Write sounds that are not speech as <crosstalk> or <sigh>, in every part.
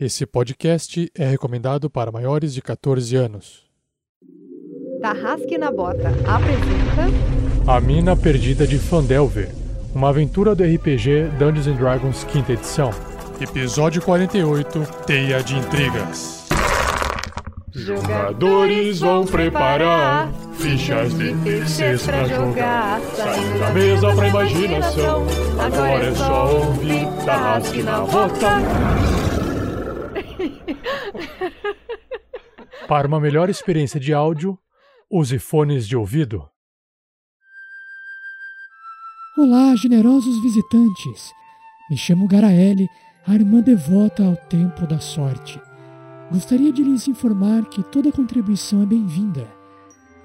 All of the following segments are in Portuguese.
Esse podcast é recomendado para maiores de 14 anos. Tarrasque na Bota apresenta A Mina Perdida de Fandelver, uma aventura do RPG Dungeons Dragons quinta edição. Episódio 48, Teia de Intrigas. Jogadores vão preparar fichas de terceiros pra jogar. Saindo da mesa pra imaginação. Agora é só ouvir Tarrasque na Bota. Para uma melhor experiência de áudio, use fones de ouvido. Olá, generosos visitantes. Me chamo Garaele, a irmã devota ao Templo da Sorte. Gostaria de lhes informar que toda contribuição é bem-vinda.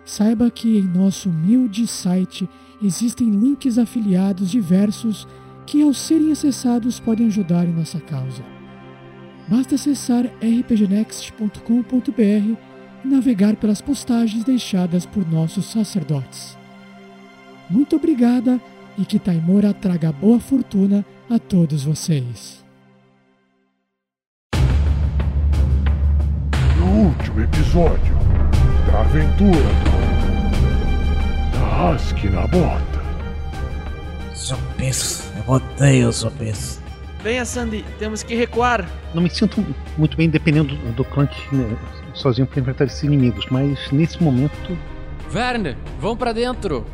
Saiba que em nosso humilde site existem links afiliados diversos que, ao serem acessados, podem ajudar em nossa causa. Basta acessar rpgnext.com.br e navegar pelas postagens deixadas por nossos sacerdotes. Muito obrigada e que Taimora traga boa fortuna a todos vocês. No último episódio da aventura do Tarrasque na Bota. Zombies. Eu odeio zumbis. Venha, Sandy, temos que recuar. Não me sinto muito bem dependendo do, do Clank né, sozinho para enfrentar esses inimigos, mas nesse momento Verne, vamos pra dentro.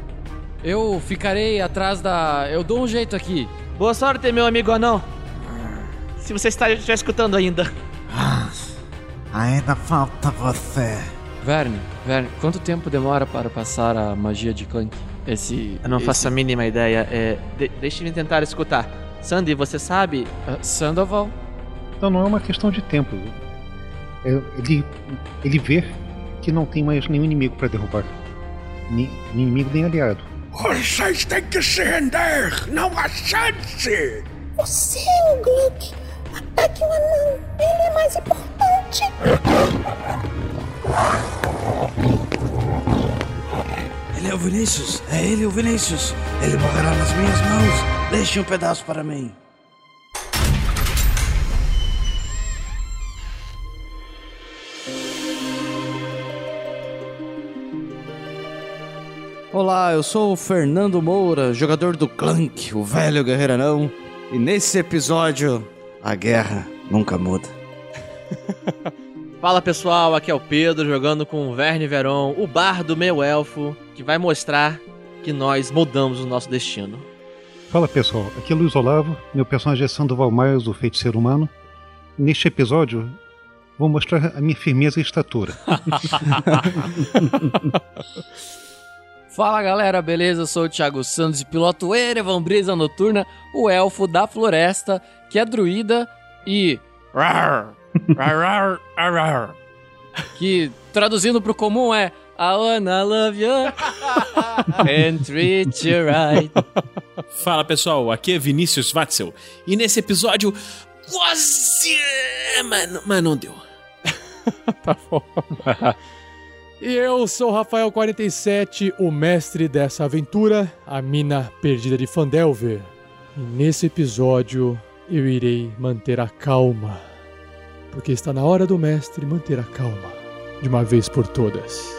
Eu ficarei atrás da. Eu dou um jeito aqui. Boa sorte, meu amigo anão. Se você está já escutando ainda. Ah, ainda falta você. Verne, Verne, quanto tempo demora para passar a magia de Clank? Esse. Eu não esse- faço a mínima ideia. É, de- Deixe-me tentar escutar. Sandy, você sabe? Ah, Sandoval? então não é uma questão de tempo. É, ele, ele vê que não tem mais nenhum inimigo para derrubar. Nem, nem inimigo nem aliado. Vocês têm que se render! Não há chance! Você é o Gluck. Ataque o anão. Ele é mais importante. Ele é o Vinícius. É ele o Vinícius. Ele morrerá nas minhas mãos. Deixe um pedaço para mim. Olá, eu sou o Fernando Moura, jogador do Clank, o velho guerreiro anão. E nesse episódio, a guerra nunca muda. <laughs> Fala pessoal, aqui é o Pedro jogando com o Verne Veron, o bar do meu elfo, que vai mostrar que nós mudamos o nosso destino. Fala pessoal, aqui é Luiz Olavo, meu personagem é Sandoval Miles, o feiticeiro humano. Neste episódio, vou mostrar a minha firmeza e estatura. <laughs> Fala galera, beleza? Eu sou o Thiago Santos e piloto Erevan Brisa Noturna, o elfo da floresta, que é druida e. <laughs> Que traduzindo pro comum é I wanna love you and treat you right. Fala pessoal, aqui é Vinícius Watzel e nesse episódio quase. Mas, mas não deu. <laughs> Tá bom. e eu sou o Rafael47, o mestre dessa aventura, a mina perdida de Fandelver. E nesse episódio eu irei manter a calma. Porque está na hora do mestre manter a calma. De uma vez por todas.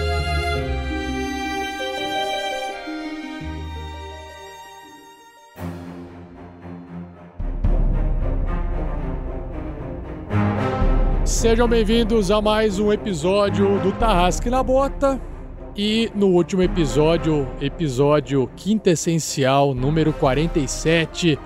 Sejam bem-vindos a mais um episódio do Tarrasque na Bota. E no último episódio, episódio quintessencial, número 47,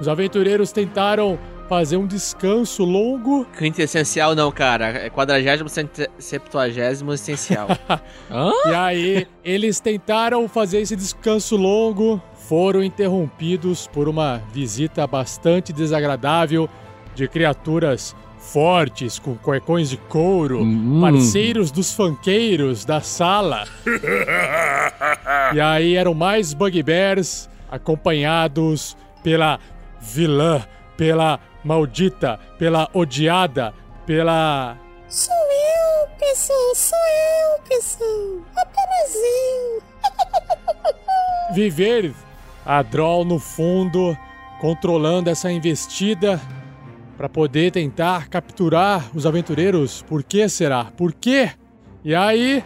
os aventureiros tentaram fazer um descanso longo. Quinto essencial não, cara. É quadragésimo, septuagésimo essencial. <laughs> E aí, eles tentaram fazer esse descanso longo, foram interrompidos por uma visita bastante desagradável de criaturas fortes, com cuecões de couro, Hum. parceiros dos funkeiros da sala. <laughs> E aí eram mais bugbears acompanhados pela vilã, pela maldita, pela odiada, pela Sou eu, pessoal, sou eu, pessoal. Apenas eu. viver a Droll no fundo, controlando essa investida para poder tentar capturar os aventureiros. Por que será? Por quê? E aí,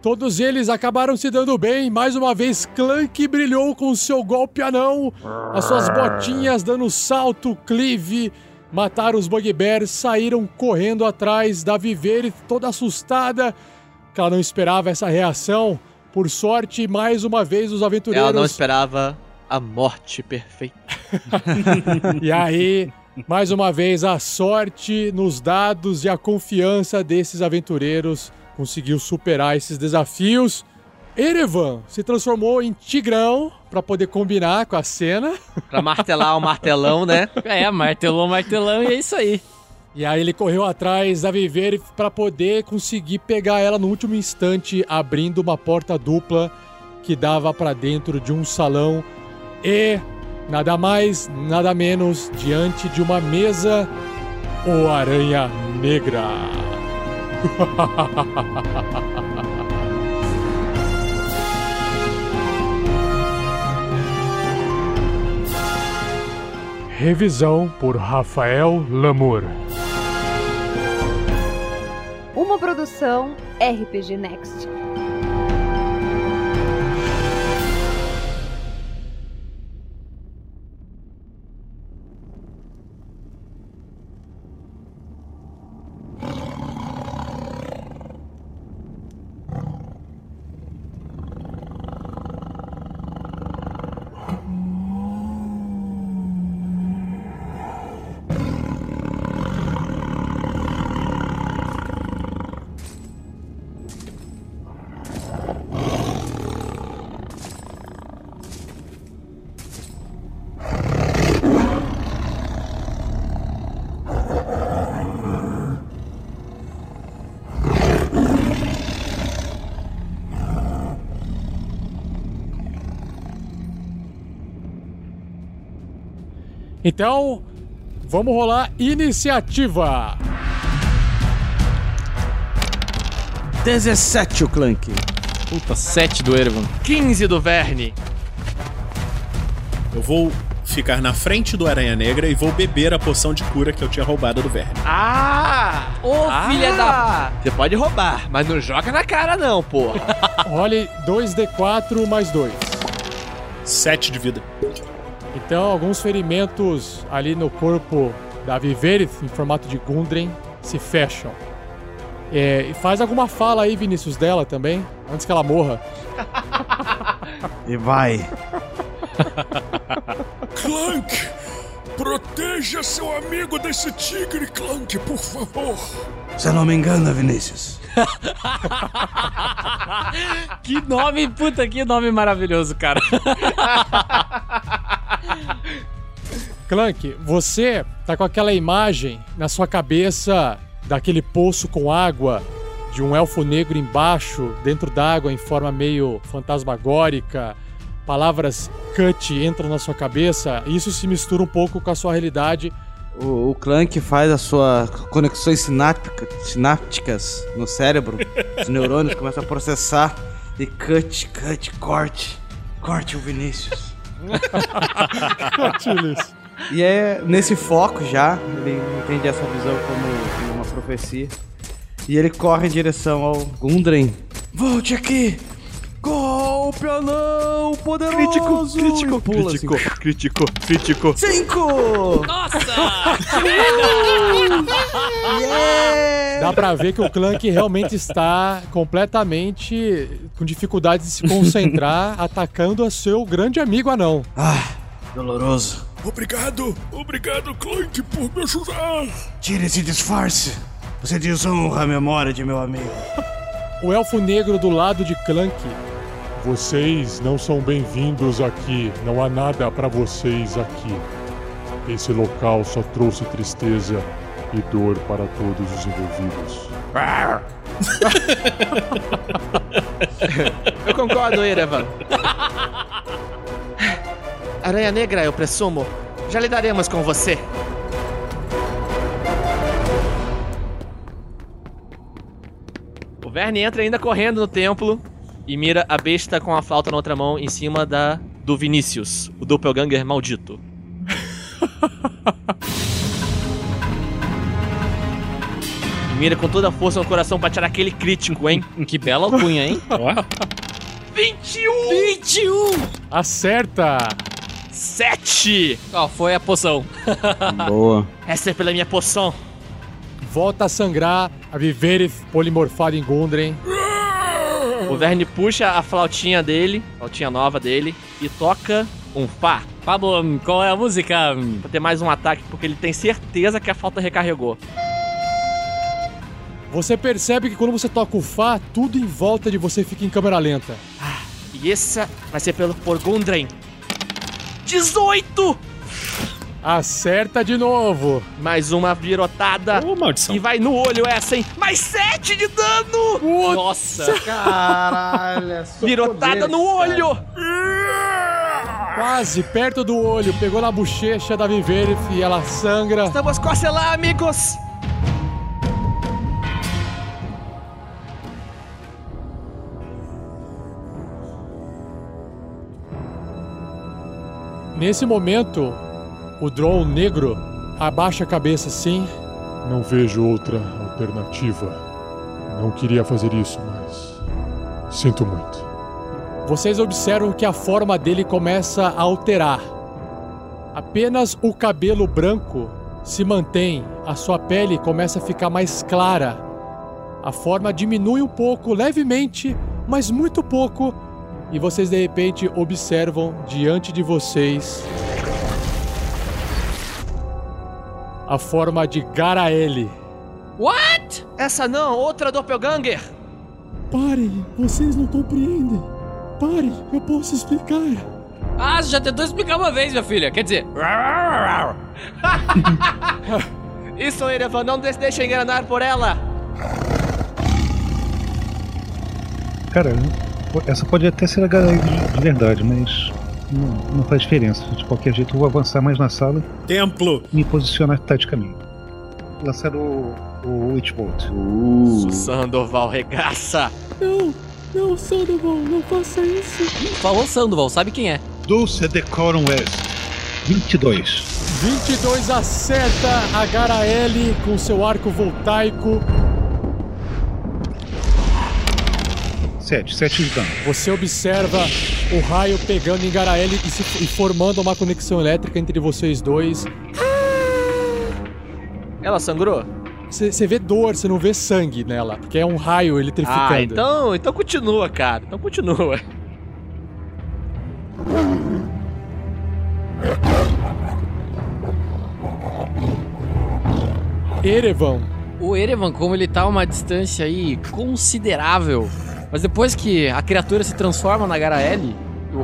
todos eles acabaram se dando bem. Mais uma vez, Clank brilhou com o seu golpe anão, as suas botinhas dando salto, Clive. Mataram os Bugbears, saíram correndo atrás da Viver, toda assustada, que ela não esperava essa reação. Por sorte, mais uma vez os aventureiros. Ela não esperava a morte perfeita. <laughs> E aí, mais uma vez, a sorte nos dados e a confiança desses aventureiros conseguiu superar esses desafios. Erevan se transformou em Tigrão para poder combinar com a cena. <laughs> Pra martelar o martelão, né? É, martelão, martelão e é isso aí. E aí ele correu atrás da Viver para poder conseguir pegar ela no último instante, abrindo uma porta dupla que dava para dentro de um salão e nada mais, nada menos diante de uma mesa o Aranha Negra. <laughs> Revisão por Rafael Lamour. Uma produção RPG Next. Então, vamos rolar iniciativa. 17 o Clank. Puta, 7 do Erevan. 15 do Verne. Eu vou ficar na frente do Aranha Negra e vou beber a poção de cura que eu tinha roubado do Verne. Ah! Ô, filha da... Você pode roubar, mas não joga na cara não, porra. <laughs> Role 2d4 mais 2. 7 de vida. Então, alguns ferimentos ali no corpo da Viverith, em formato de Gundren, se fecham. É, e faz alguma fala aí, Vinícius, dela também, antes que ela morra. E vai. Clank! Proteja seu amigo desse tigre, Clank, por favor. Você não me engana, Vinícius. <laughs> Que nome, puta, que nome maravilhoso, cara. <laughs> Clank, você tá com aquela imagem na sua cabeça daquele poço com água, de um elfo negro embaixo, dentro d'água, em forma meio fantasmagórica. Palavras cut entram na sua cabeça, e isso se mistura um pouco com a sua realidade. O, o Clank faz as suas conexões sináptica- sinápticas no cérebro. <laughs> Os neurônios começam a processar. E cut, cut, corte. Corte o Vinícius. <laughs> Cutilhos. E é nesse foco já, ele entende essa visão como, uma profecia. E ele corre em direção ao Gundren. Volte aqui! Golpe anão poderoso! Crítico, crítico, pula, crítico, assim. crítico, crítico. Cinco! Nossa! Yeah! Dá pra ver que o Clank realmente está completamente com dificuldade de se concentrar, <laughs> atacando a seu grande amigo anão. Ah, doloroso. Obrigado, obrigado, Clank, por me ajudar. Tire esse disfarce. Você desonra a memória de meu amigo. <laughs> O elfo negro do lado de Clank. Vocês não são bem-vindos aqui. Não há nada pra vocês aqui. Esse local só trouxe tristeza e dor para todos os envolvidos. <laughs> Eu concordo, Erevan. <laughs> Aranha Negra, eu presumo. Já lidaremos com você. O Verne entra ainda correndo no templo e mira a besta com a flauta na outra mão em cima da do Vinícius, o doppelganger maldito. <laughs> Mira com toda a força no coração pra tirar aquele crítico, hein? <laughs> Que bela alcunha, hein? Ó. 21! 21! Acerta! 7! Ó, foi a poção. <laughs> Boa. Essa é pela minha poção. Volta a sangrar, a viver polimorfado em Gundren. O Verne puxa a flautinha dele, flautinha nova dele, e toca um Fá. Pablo, qual é a música? Pra ter mais um ataque, porque ele tem certeza que a flauta recarregou. Você percebe que quando você toca o Fá, tudo em volta de você fica em câmera lenta. E essa vai ser pelo por Gundren. 18! Acerta de novo. Mais uma virotada. Ô, maldição. E vai no olho essa, hein? Mais 7 de dano! Nossa! Caralho. é Virotada poderes, no cara. olho! Quase perto do olho, pegou na bochecha da Viverif e ela sangra. Estamos quase lá, amigos! Nesse momento, o Droll negro abaixa a cabeça assim. Não vejo outra alternativa. Não queria fazer isso, mas. Sinto muito. Vocês observam que a forma dele começa a alterar. Apenas o cabelo branco se mantém, a sua pele começa a ficar mais clara. A forma diminui um pouco, levemente, mas muito pouco, e vocês de repente observam diante de vocês a forma de Garaele. What? Essa não, outra doppelganger! Parem, vocês não compreendem. Parem, eu posso explicar. Ah, você já tentou explicar uma vez, minha filha. Quer dizer, <laughs> Isso, Erevan, não se deixa enganar por ela! Cara, essa pode até ser a galera de, de verdade, mas não, não faz diferença. De qualquer jeito, eu vou avançar mais na sala Templo. e me posicionar taticamente. Lançar o, o Witchbolt. Sandoval regaça! Não, não, Sandoval, não faça isso. falou Sandoval, sabe quem é? Dulce Decorum West. 22. 22 acerta a Garaele com seu arco voltaico. 7. 7 de dano. Você observa o raio pegando em Garaele e, se- e formando uma conexão elétrica entre vocês dois. Ela sangrou? Você vê dor, você não vê sangue nela, porque é um raio eletrificando. Ah, então, então continua, cara. Então continua. Erevan, O Erevan, como ele tá a uma distância aí considerável, mas depois que a criatura se transforma na Garaele,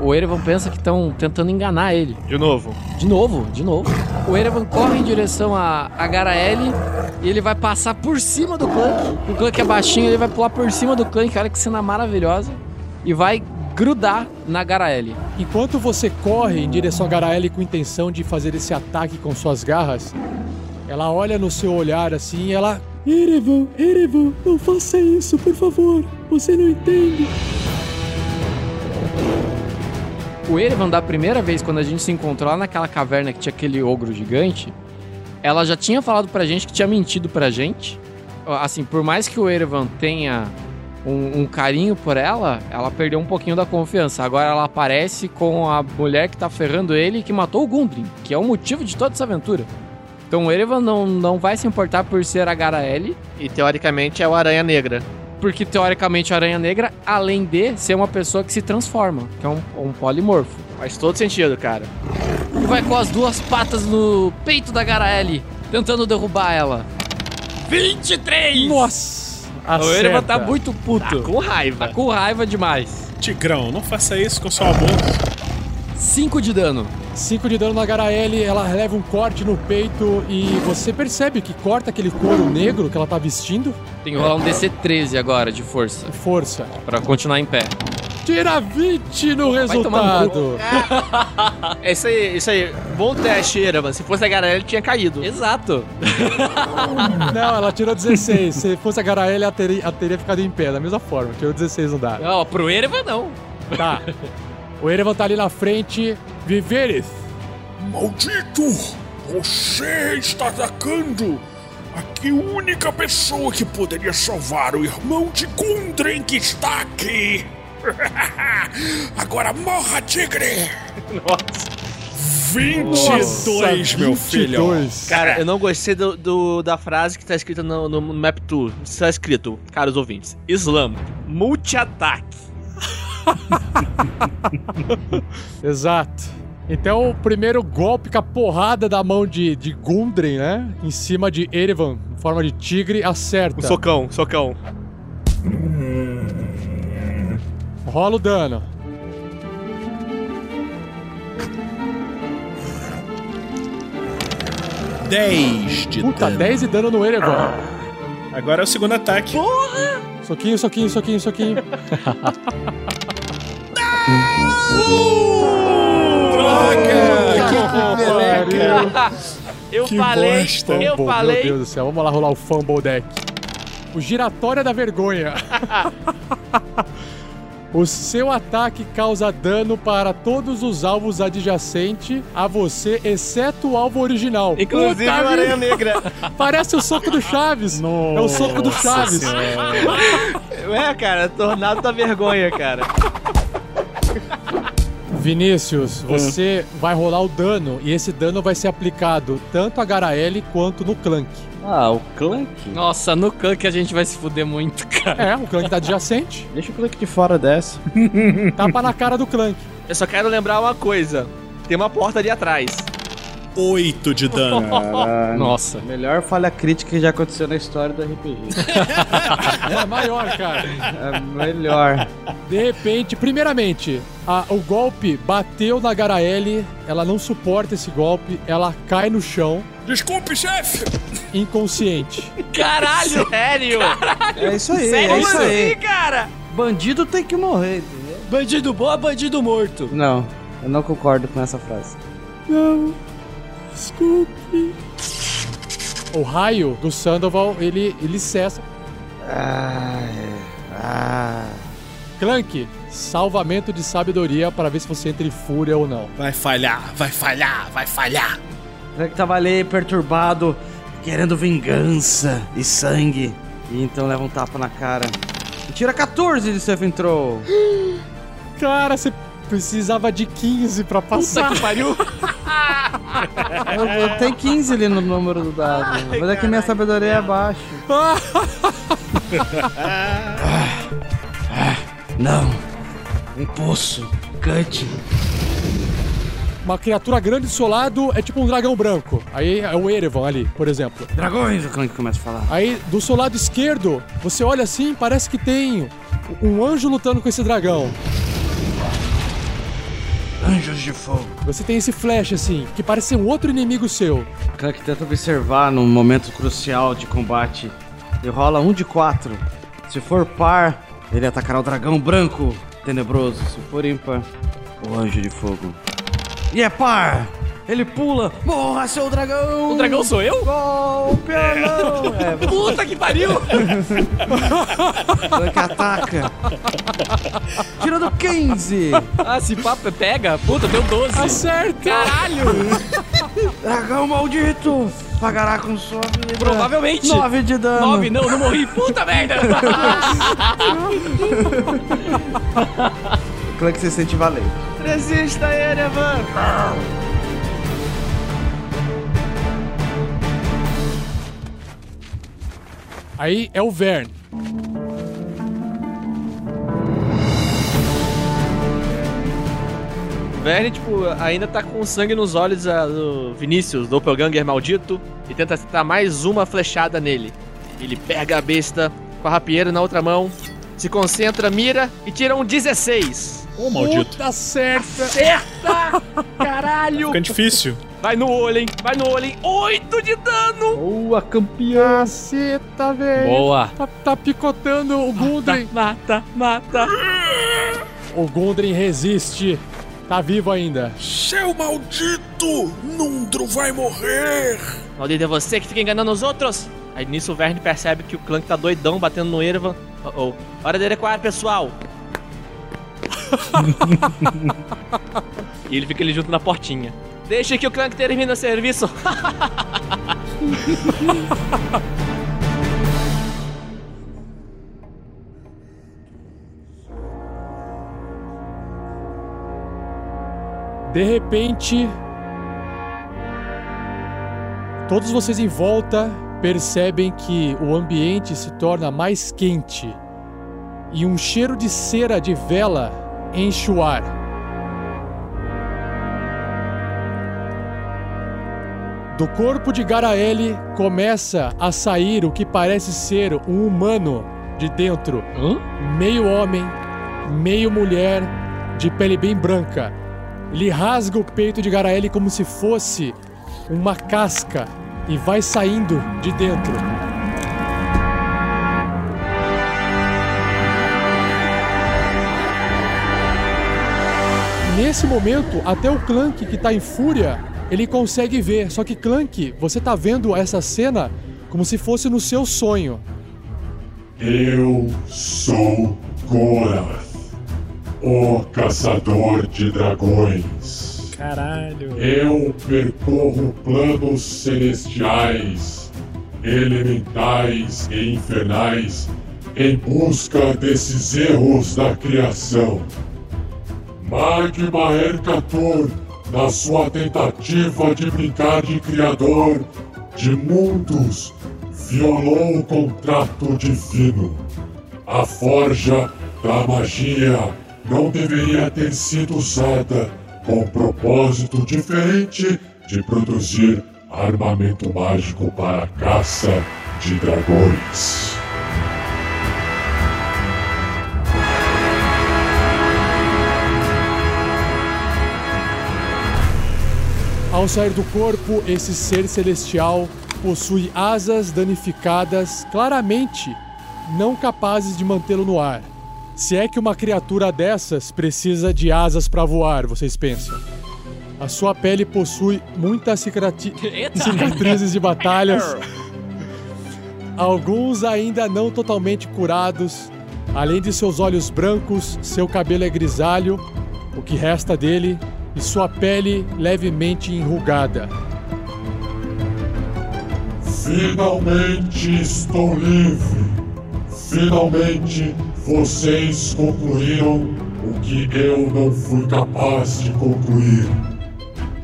o Erevan pensa que estão tentando enganar ele. De novo. De novo, de novo. O Erevan corre em direção a, a Garaele e ele vai passar por cima do Clank. O Clank é baixinho, ele vai pular por cima do Clank, olha que cena maravilhosa. E vai grudar na Garaele. enquanto você corre em direção a Garaele com intenção de fazer esse ataque com suas garras, ela olha no seu olhar assim e ela. Erevan, Erevan, não faça isso, por favor. Você não entende. O Erevan, da primeira vez quando a gente se encontrou lá naquela caverna que tinha aquele ogro gigante, ela já tinha falado pra gente que tinha mentido pra gente. Assim, por mais que o Erevan tenha um, um carinho por ela, ela perdeu um pouquinho da confiança. Agora ela aparece com a mulher que tá ferrando ele e que matou o Gundren, que é o motivo de toda essa aventura. Então o Erevan não, não vai se importar por ser a Garaele, E teoricamente é o Aranha Negra. porque teoricamente a Aranha Negra, além de ser uma pessoa que se transforma, que é um, um polimorfo. Faz todo sentido, cara. E vai com as duas patas no peito da Garaele, tentando derrubar ela. 23! Nossa! O Erevan tá muito puto. Tá com raiva. Tá com raiva demais. Tigrão, não faça isso com sua boca. 5 de dano. 5 de dano na Garaele, ela leva um corte no peito e você percebe que corta aquele couro negro que ela tá vestindo. Tem que rolar um DC 13 agora de força. Força. Pra continuar em pé. Tira 20 no Vai tomar no resultado. É isso aí, isso aí. Bom teste, Eravan. Se fosse a galera, ele tinha caído. Exato. <laughs> Não, ela tirou 16. Se fosse a Garaele, ela teria, ela teria ficado em pé, da mesma forma. Tirou 16 no dado. Ó, pro Erevan não. Tá. <laughs> O Erevan tá ali na frente. Viveres. Maldito! Você está atacando a que única pessoa que poderia salvar o irmão de Gundren que está aqui! <laughs> Agora morra, tigre! Nossa. 22, meu filho! Cara, eu não gostei do, do- da frase que tá escrita no, no Map Tour. Está escrito, caros ouvintes: Slam, multi-ataque. <laughs> Exato. Então, o primeiro golpe com a porrada da mão de, de Gundren, né? Em cima de Erevan, em forma de tigre, acerta. Um socão, socão. Rola o dano. Dez de Puta, dano. 10 de dano no Erevan. Agora é o segundo ataque. Soquinho, soquinho, soquinho, soquinho. <laughs> Eu Que falei, bosta. eu Fumble, falei. Meu Deus do céu, vamos lá rolar o Fumble Deck. O giratória da vergonha. <laughs> O seu ataque causa dano para todos os alvos adjacentes a você, exceto o alvo original. Inclusive Puta o Aranha. Negra. <laughs> Parece o soco do Chaves. é o soco do Chaves. <laughs> É, cara, tornado da vergonha, cara. Vinícius, você vai rolar o dano e esse dano vai ser aplicado tanto a Garaele quanto no Clank. Ah, o Clank? Nossa, no Clank a gente vai se fuder muito, cara. É, o Clank tá adjacente. <laughs> Deixa o Clank de fora dessa. <laughs> Tapa na cara do Clank. Eu só quero lembrar uma coisa: tem uma porta ali atrás. 8 de dano. Caralho. Nossa. Melhor falha crítica que já aconteceu na história do RPG. <laughs> É maior, cara. É melhor. De repente, primeiramente, a- o golpe bateu na Garaele, ela não suporta esse golpe, ela cai no chão, Desculpe, chefe! inconsciente. <laughs> Caralho! Sério? É isso aí, Sério é isso aí. assim, cara? Bandido tem que morrer, entendeu? Bandido bom é bandido morto. Não, eu não concordo com essa frase. Não, desculpe. O raio do Sandoval, ele, ele cessa. Ah, ah. Clank, salvamento de sabedoria para ver se você entra em fúria ou não. Vai falhar, vai falhar, vai falhar. Clank tava ali perturbado, querendo vingança e sangue. E então leva um tapa na cara. E tira 14 de Saving Throw. <gasps> Cara, você precisava de 15 pra passar. Puta que pariu. <laughs> Eu, eu tenho 15 ali no número do dado. Mas é que minha sabedoria é baixa. <laughs> Não. Um poço. Cut. Uma criatura grande do seu lado é tipo um dragão branco. Aí é o Erevan ali, por exemplo. Dragões, o Clank começa a falar. Aí do seu lado esquerdo, você olha assim, parece que tem um anjo lutando com esse dragão. Anjos de fogo. Você tem esse flash assim, que parece ser um outro inimigo seu. Clank tenta observar num momento crucial de combate. E rola um de quatro. Se for par, ele atacará o dragão branco tenebroso. Se for ímpar, o anjo de fogo. E é par! Ele pula! Morra, seu dragão! O dragão sou eu? Golpe anão! <laughs> É, você Puta que pariu. Clank ataca. Tirando 15! ah, se papo pega. Puta, deu 12. Acerta! Caralho. <laughs> Dragão maldito! Pagará com sua vida. Provavelmente. 9 de dano. 9, não, não morri. Puta <laughs> merda. <laughs> Clank se sente valente. Resista, Erevan! Aí é o Vern. Verne, tipo, ainda tá com sangue nos olhos ah, do Vinícius, doppelganger maldito, e tenta acertar mais uma flechada nele. Ele pega a besta com a rapieira na outra mão, se concentra, mira e tira um 16. Ô, maldito. Puta certa. Acerta! <laughs> Caralho! Fica difícil. Vai no olho, hein? Vai no olho, hein? 8 de dano! Boa, campeão! Caceta, velho. Boa. Tá, tá picotando o Gundren. Mata, mata. O Gundren resiste. Tá vivo ainda. Seu maldito! Nundro vai morrer! Maldito é você que fica enganando os outros! Aí nisso o Verne percebe que o Clank tá doidão batendo no Erevan. Oh, oh. Hora de adequar, pessoal! <laughs> e ele fica ali junto na portinha. Deixa que o Clank termine o serviço! <laughs> De repente, todos vocês em volta percebem que o ambiente se torna mais quente e um cheiro de cera de vela enche o ar. Do corpo de Garaele começa a sair o que parece ser um humano de dentro, meio homem, meio mulher, de pele bem branca. Ele rasga o peito de Garaele como se fosse uma casca e vai saindo de dentro. Nesse momento, até o Clank, que tá em fúria, ele consegue ver. Só que, Clank, você tá vendo essa cena como se fosse no seu sonho. Eu sou Gorath, o caçador de dragões. Caralho. Eu percorro planos celestiais, elementais e infernais em busca desses erros da criação. Magma Ercator, na sua tentativa de brincar de criador de mundos, violou o contrato divino. A forja da magia não deveria ter sido usada com propósito diferente de produzir armamento mágico para a caça de dragões. Ao sair do corpo, esse ser celestial possui asas danificadas, claramente não capazes de mantê-lo no ar. Se é que uma criatura dessas precisa de asas para voar, vocês pensam. A sua pele possui muitas <laughs> Eita! cicatrizes de batalhas. <laughs> Alguns ainda não totalmente curados. Além de seus olhos brancos, seu cabelo é grisalho, o que resta dele, e sua pele levemente enrugada. Finalmente estou livre. Finalmente vocês concluíram o que eu não fui capaz de concluir.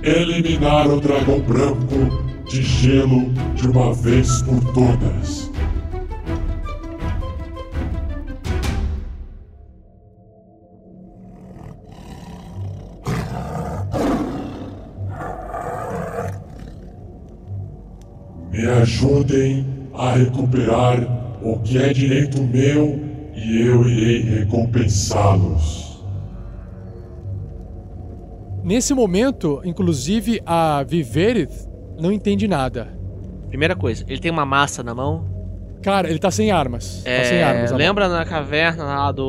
Eliminar o dragão branco de gelo de uma vez por todas. Me ajudem a recuperar o que é direito meu e eu irei recompensá-los. Nesse momento, inclusive, a Viverith não entende nada. Primeira coisa, ele tem uma massa na mão. Cara, ele tá sem armas. tá sem É, armas. lembra na caverna lá do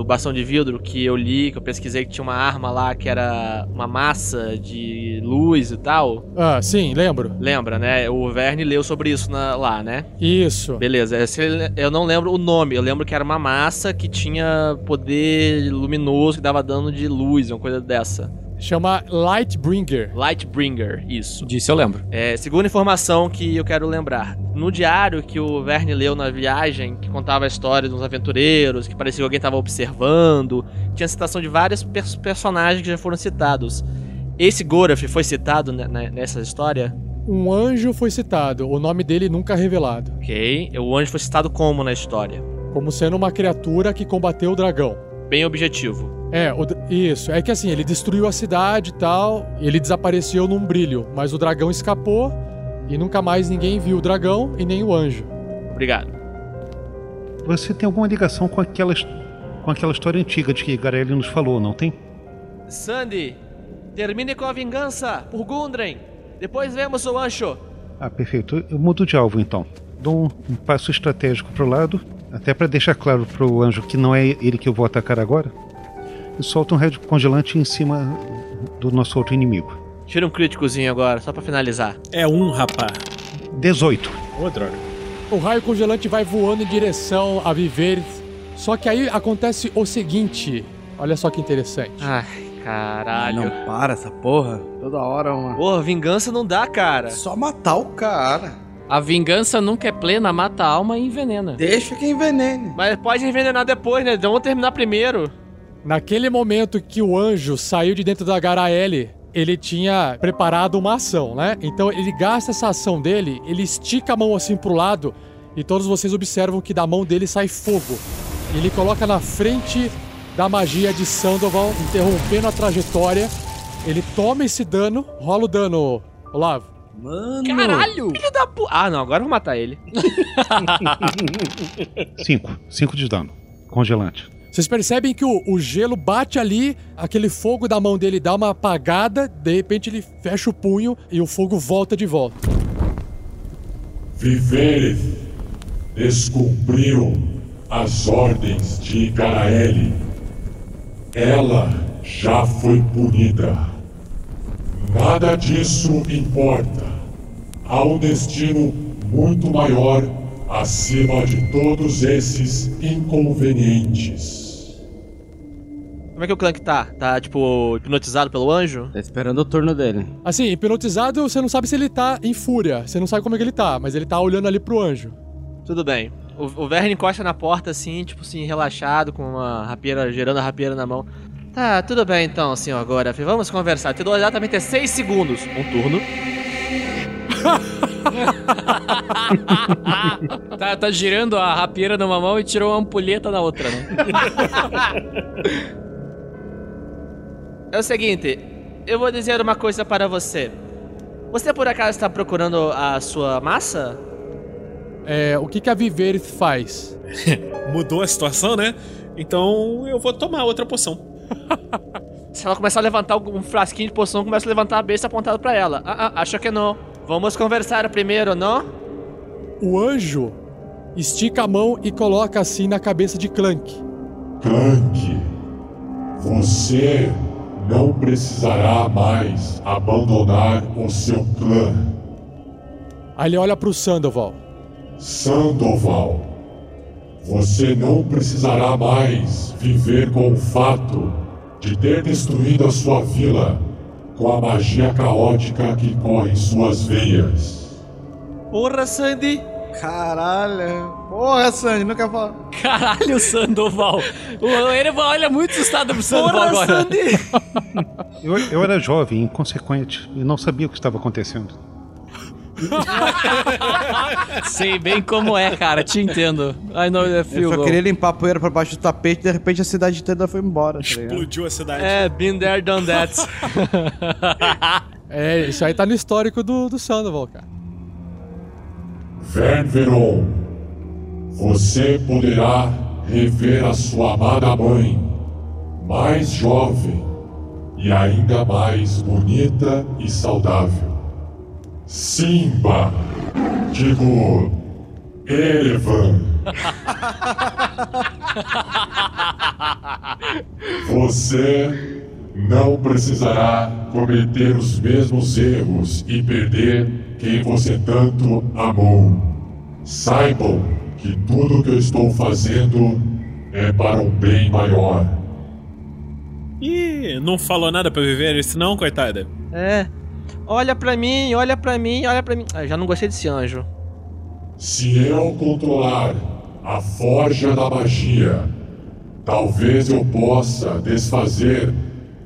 do bastão de vidro que eu li, que eu pesquisei que tinha uma arma lá que era uma massa de luz e tal? Ah, sim, lembro. Lembra, né? O Verne leu sobre isso na- lá, né? Isso. Beleza, eu não lembro o nome, eu lembro que era uma massa que tinha poder luminoso que dava dano de luz, uma coisa dessa. Chama Lightbringer. Lightbringer, isso. Disso eu lembro. É, segunda informação que eu quero lembrar. No diário que o Verne leu na viagem, que contava a história de uns aventureiros, que parecia que alguém estava observando, tinha citação de vários pers- personagens que já foram citados. Esse Gorath foi citado ne- ne- nessa história? Um anjo foi citado, o nome dele nunca é revelado. Ok. O anjo foi citado como na história? Como sendo uma criatura que combateu o dragão. Bem objetivo. É, o isso. É que assim, ele destruiu a cidade e tal, e ele desapareceu num brilho, mas o dragão escapou e nunca mais ninguém viu o dragão e nem o anjo. Obrigado. Você tem alguma ligação com aquelas com aquela história antiga de que Garelli nos falou, não tem? Sandy, termine com a vingança por Gundren. Depois vemos o Ancho. Ah, perfeito. Eu mudo de alvo então. Dou um, um passo estratégico pro lado, até para deixar claro pro anjo que não é ele que eu vou atacar agora. E solto um raio congelante em cima do nosso outro inimigo. Tira um críticozinho agora, só pra finalizar. É um, rapaz. 18. Ô, droga. O raio congelante vai voando em direção a Viver. Só que aí acontece o seguinte. Olha só que interessante. Ai, caralho. Não para essa porra. Toda hora uma. Porra, vingança não dá, cara. Só matar o cara. A vingança nunca é plena, mata a alma e envenena. Deixa que envenene. Mas pode envenenar depois, né? Vamos terminar primeiro. Naquele momento que o anjo saiu de dentro da Garaele, ele tinha preparado uma ação, né? Então ele gasta essa ação dele, ele estica a mão assim pro lado e todos vocês observam que da mão dele sai fogo. Ele coloca na frente da magia de Sandoval, interrompendo a trajetória. Ele toma esse dano, rola o dano, Olavo. Mano. Caralho! Filho da pu... Ah, não, agora eu vou matar ele. <laughs> 5. 5 de dano. Congelante. Vocês percebem que o, o gelo bate ali, aquele fogo da mão dele dá uma apagada, de repente ele fecha o punho e o fogo volta de volta. Vivereth descumpriu as ordens de Garaele. Ela já foi punida. Nada disso importa. Há um destino muito maior acima de todos esses inconvenientes. Como é que o Clank tá? Tá, tipo, hipnotizado pelo anjo? Tá esperando o turno dele. Assim, hipnotizado, você não sabe se ele tá em fúria, você não sabe como é que ele tá, mas ele tá olhando ali pro anjo. Tudo bem. O, o Verne encosta na porta, assim, tipo assim, relaxado, com uma rapieira, gerando a rapieira na mão. Tá, tudo bem então, senhor agora. Vamos conversar. Te dou exatamente 6 segundos. Um turno. <laughs> tá, tá girando a rapieira numa mão e tirou uma ampulheta na outra, né? É o seguinte, eu vou dizer uma coisa para você. Você por acaso está procurando a sua massa? É, o que, que a Viverith faz? <laughs> Mudou a situação, né? Então eu vou tomar outra poção. <laughs> Se ela começar a levantar um frasquinho de poção, começa a levantar a besta apontada para ela. Ah, ah, acho que não. Vamos conversar primeiro, não? O anjo estica a mão e coloca assim na cabeça de Clank. Clank, você não precisará mais abandonar o seu clã. Aí ele olha pro Sandoval. Sandoval, você não precisará mais viver com o fato de ter destruído a sua vila com a magia caótica que corre em suas veias. Porra, Sandy! Caralho. Porra, Sandy, nunca falo. Caralho, Sandoval. O Erevan olha muito assustado pro Sandoval Porra, agora. Sandy! <laughs> Eu, eu era jovem, inconsequente, e não sabia o que estava acontecendo. <laughs> Sei bem como é, cara. Te entendo. I know the Eu feel. só queria limpar a poeira pra baixo do tapete e de repente a cidade inteira foi embora. Tá? Explodiu a cidade. É, been there, done that. É, isso aí tá no histórico do, do Sandoval, cara. Vernveron, você poderá rever a sua amada mãe, mais jovem e ainda mais bonita e saudável. Simba, digo, Erevan. Você não precisará cometer os mesmos erros e perder quem você tanto amou. Saibam que tudo que eu estou fazendo é para um bem maior. Ih, não falou nada pra viver isso não, coitada? É. Olha pra mim, olha pra mim, olha pra mim. Ah, já não gostei desse anjo. Se eu controlar a forja da magia, talvez eu possa desfazer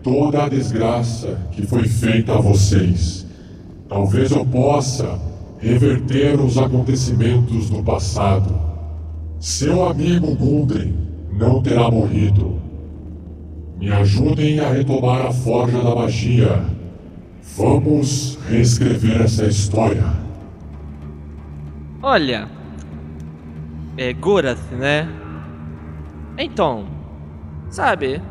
toda a desgraça que foi feita a vocês. Talvez eu possa reverter os acontecimentos do passado. Seu amigo Gundren não terá morrido. Me ajudem a retomar a forja da magia. Vamos reescrever essa história. Olha. É Gorath, né? Então, Sabe,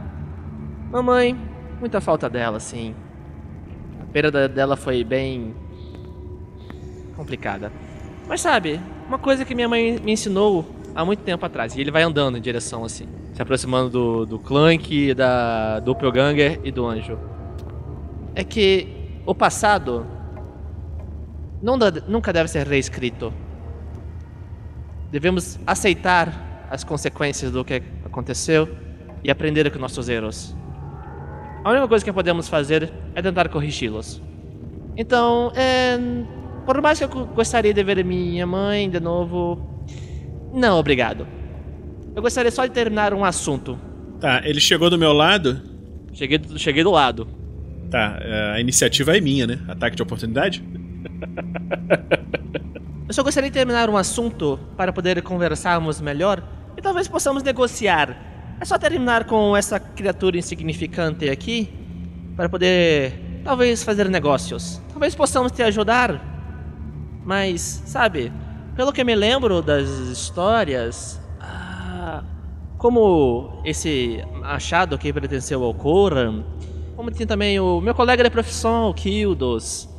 mamãe, muita falta dela, sim. A perda dela foi bem. complicada. Mas sabe, uma coisa que minha mãe me ensinou há muito tempo atrás, e ele vai andando em direção assim, se aproximando do, do Clank, da Doppelganger e do Anjo, é que o passado nunca deve ser reescrito. Devemos aceitar as consequências do que aconteceu e aprender com nossos erros. A única coisa que podemos fazer é tentar corrigi-los. Então, é, por mais que eu go- gostaria de ver minha mãe de novo, não, obrigado. Eu gostaria só de terminar um assunto. Tá, ele chegou do meu lado? Cheguei, cheguei do lado. Tá, é, a iniciativa é minha, né? Ataque de oportunidade? <laughs> Eu só gostaria de terminar um assunto para poder conversarmos melhor e talvez possamos negociar. É só terminar com essa criatura insignificante aqui para poder talvez fazer negócios. Talvez possamos te ajudar. Mas, sabe, pelo que me lembro das histórias, ah, como esse achado que pertenceu ao Koran, como tinha também o meu colega de profissão, o Kildos,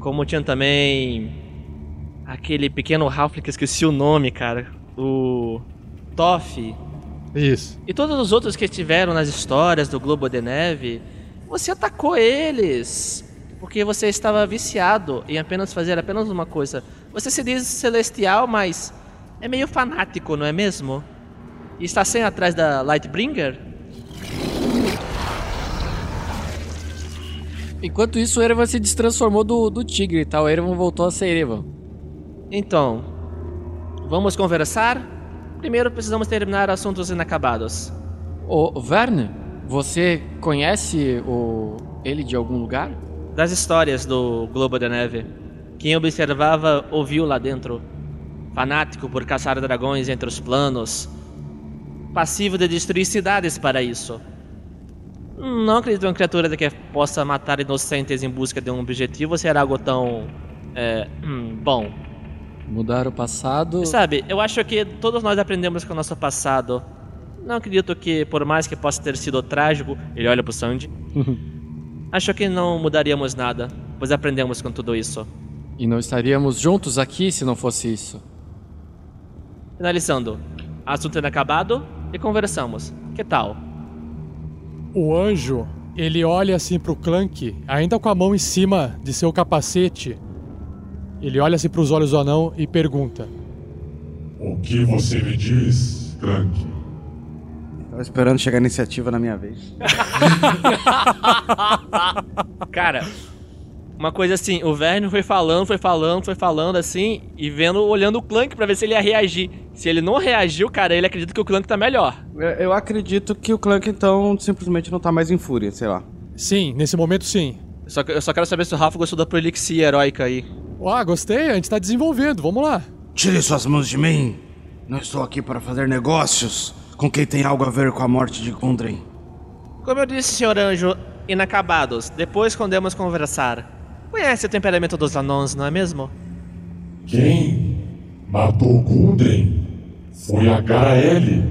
como tinha também aquele pequeno Halfling que eu esqueci o nome, cara, o Toff. Isso. E todos os outros que estiveram nas histórias do Globo de Neve, você atacou eles. Porque você estava viciado em apenas fazer apenas uma coisa. Você se diz celestial, mas é meio fanático, não é mesmo? E está sem atrás da Lightbringer? Enquanto isso, o Erevan se destransformou do, do tigre, tá? O Erevan voltou a ser Erevan. Então, vamos conversar? Primeiro precisamos terminar assuntos inacabados. Ô, Verne, você conhece o ele de algum lugar? Das histórias do Globo da Neve. Quem observava ouviu lá dentro. Fanático por caçar dragões entre os planos. Passivo de destruir cidades para isso. Não acredito em uma criatura que possa matar inocentes em busca de um objetivo ser algo tão. É, hum, bom. Mudar o passado. Sabe, eu acho que todos nós aprendemos com o nosso passado. Não acredito que, por mais que possa ter sido trágico, ele olha pro Sandy. <laughs> acho que não mudaríamos nada, pois aprendemos com tudo isso. E não estaríamos juntos aqui se não fosse isso. Finalizando, assunto inacabado e conversamos. Que tal? O anjo, ele olha assim pro Clank, ainda com a mão em cima de seu capacete. Ele olha assim pros olhos do anão e pergunta: O que você me diz, Clank? Tava esperando chegar a iniciativa na minha vez. <laughs> Cara, uma coisa assim, o Verne foi falando, foi falando, foi falando assim, e vendo, olhando o Clank pra ver se ele ia reagir. Se ele não reagiu, cara, ele acredita que o Clank tá melhor. Eu, eu acredito que o Clank, então, simplesmente não tá mais em fúria, sei lá. Sim, nesse momento sim. Só que- eu só quero saber se o Rafa gostou da Prolixia heróica aí. Ah, gostei, a gente tá desenvolvendo, vamos lá. Tire suas mãos de mim. Não estou aqui para fazer negócios com quem tem algo a ver com a morte de Gundren. Como eu disse, senhor anjo, inacabados, depois podemos conversar. Conhece o temperamento dos anãos, não é mesmo? Quem matou Gundren foi a Garaele.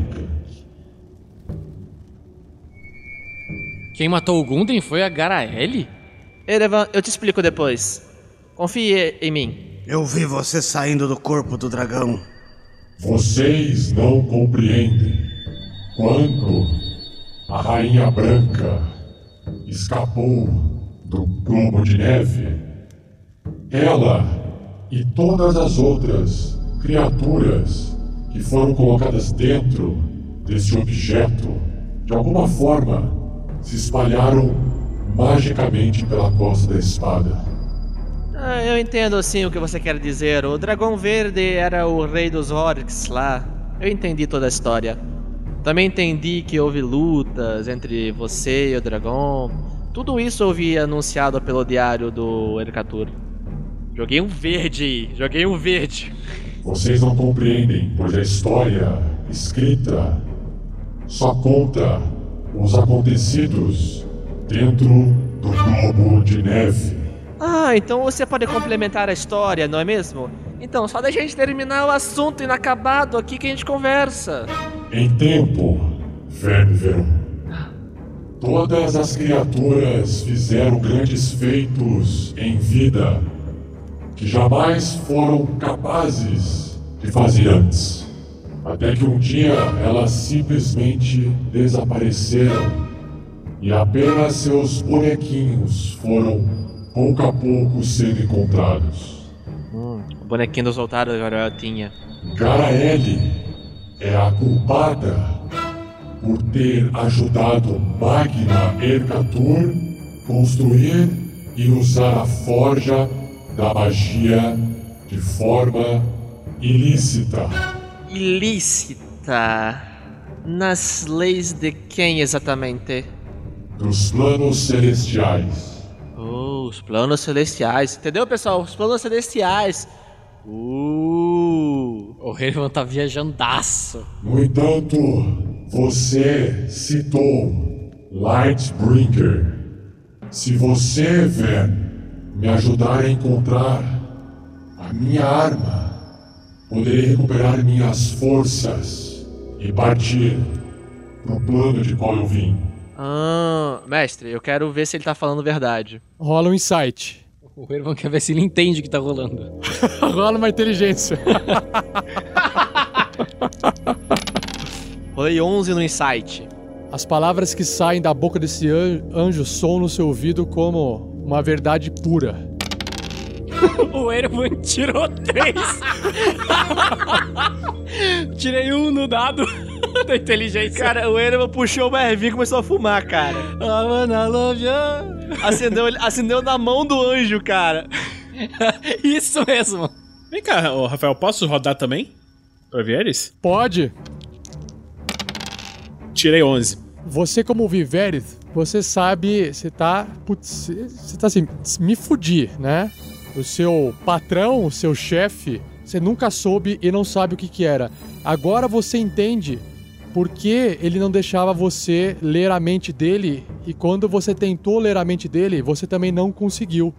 Quem matou o Gundren foi a Garaele? Erevan, eu te explico depois. Confie em mim. Eu vi você saindo do corpo do dragão. Vocês não compreendem. Quando a Rainha Branca escapou do globo de neve, ela e todas as outras criaturas que foram colocadas dentro desse objeto, de alguma forma, se espalharam magicamente pela costa da espada. Ah, eu entendo sim o que você quer dizer. O Dragão Verde era o rei dos orcs lá. Eu entendi toda a história. Também entendi que houve lutas entre você e o dragão. Tudo isso eu vi anunciado pelo diário do Ercatur. Joguei um verde, joguei um verde. Vocês não compreendem, pois a história escrita só conta os acontecidos dentro do globo de neve. Ah, então você pode complementar a história, não é mesmo? Então, só deixa a gente terminar o assunto inacabado aqui que a gente conversa. Em tempo Verão. Todas as criaturas fizeram grandes feitos em vida que jamais foram capazes de fazer antes. Até que um dia elas simplesmente desapareceram e apenas seus bonequinhos foram pouco a pouco sendo encontrados. Hum, o bonequinho dos da garotinha. Garaele é a culpada por ter ajudado Magna Ercatur construir e usar a forja da magia de forma ilícita. Ilícita. Nas leis de quem exatamente? Dos planos celestiais. Oh, os planos celestiais. Entendeu, pessoal? Os planos celestiais. Uh! O Herman tá viajandaço. No entanto, você citou Lightbringer. Se você, Ven, me ajudar a encontrar a minha arma, poderei recuperar minhas forças e partir pro plano de qual eu vim. Ah, mestre, eu quero ver se ele tá falando verdade. Rola um insight. O Herman quer ver se ele entende o que tá rolando. <laughs> Rola uma inteligência. Rolei 11 no insight. As palavras que saem da boca desse an- anjo soam no seu ouvido como uma verdade pura. <laughs> o Herman tirou três. <laughs> Tirei um no dado <laughs> da inteligência. Cara, o Ereman puxou o Ervin e começou a fumar, cara. Acendeu, ele- acendeu na mão do anjo, cara. Isso mesmo. Vem cá, ô, Rafael, posso rodar também? Pra Vieres? Pode. Tirei 11. Você, como Viverith, você sabe, você tá. Putz, você tá assim, me fudi, né? O seu patrão, o seu chefe, você nunca soube e não sabe o que que era. Agora você entende por que ele não deixava você ler a mente dele e quando você tentou ler a mente dele, você também não conseguiu.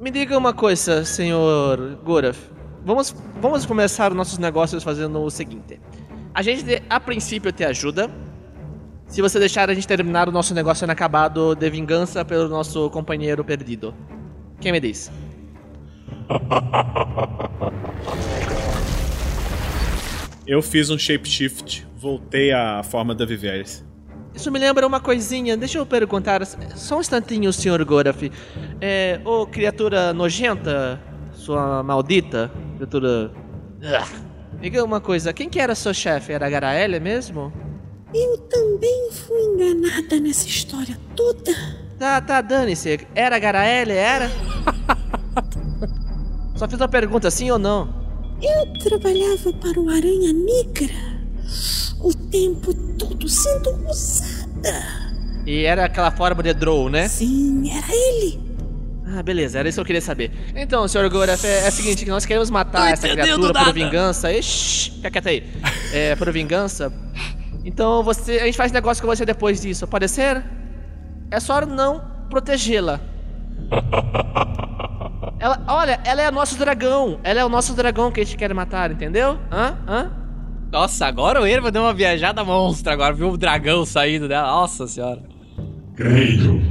Me diga uma coisa, senhor Goraf. Vamos, vamos começar nossos negócios fazendo o seguinte. A gente, a princípio, te ajuda. Se você deixar a gente terminar o nosso negócio inacabado de vingança pelo nosso companheiro perdido. Quem me diz? <laughs> Eu fiz um shapeshift, voltei à forma da Viveres. Isso me lembra uma coisinha. Deixa eu perguntar. Só um instantinho, senhor Goraf. É. Ô, criatura nojenta, sua maldita, criatura. Ah. Diga uma coisa, quem que era seu chefe? Era a Garaele mesmo? Eu também fui enganada nessa história toda. Tá, tá, dane-se. Era a Garaele, era? <laughs> Só fiz uma pergunta, sim ou não? Eu trabalhava para o Aranha Negra o tempo todo sendo usada. E era aquela forma de Drow, né? Sim, era ele. Ah, beleza, era isso que eu queria saber. Então, senhor Goraf, é, é o seguinte, que nós queremos matar essa criatura nada. por vingança. Ixi, fica quieto aí. É, por vingança. Então, você, a gente faz negócio com você depois disso, pode ser? É só não protegê-la. <laughs> Ela, olha, ela é o nosso dragão. Ela é o nosso dragão que a gente quer matar, entendeu? Hã? Hã? Nossa, agora o Herman deu uma viajada monstra. Agora viu o dragão saindo dela. Nossa senhora. Creio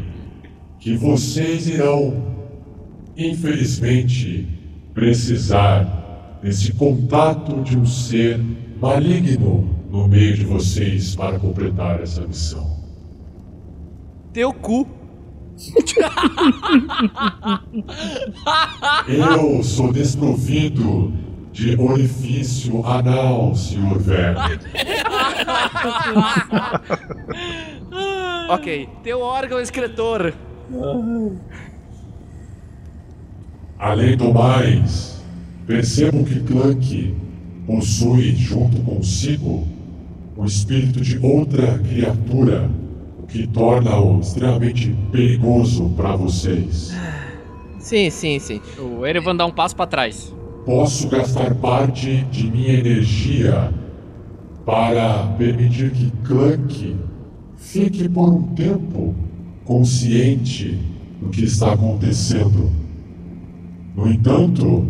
que vocês irão, infelizmente, precisar desse contato de um ser maligno no meio de vocês para completar essa missão. Teu cu. <laughs> Eu sou desprovido de orifício anal, senhor Verne. <laughs> ok, teu órgão escritor. Além do mais, percebo que Clank possui junto consigo o espírito de outra criatura, o que torna-o extremamente perigoso para vocês. Sim, sim, sim. O Erevan dá um passo pra trás. Posso gastar parte de minha energia para permitir que Clank fique por um tempo consciente do que está acontecendo. No entanto,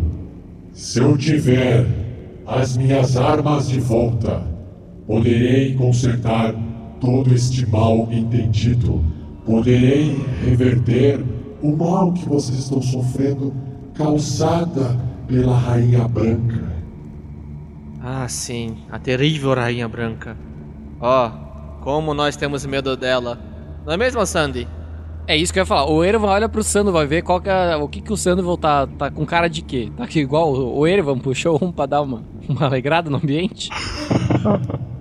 se eu tiver as minhas armas de volta, poderei consertar todo este mal entendido, poderei reverter o mal que vocês estão sofrendo causada pela Rainha Branca. Ah, sim, a terrível Rainha Branca. Ó, como nós temos medo dela. Não é mesmo, Sandy? É isso que eu ia falar. O Erevan olha pro Sandoval e vê qual que é, o que, que o Sandoval tá, tá com cara de quê. Tá aqui igual o Erevan puxou um pra dar uma, uma alegrada no ambiente. <laughs>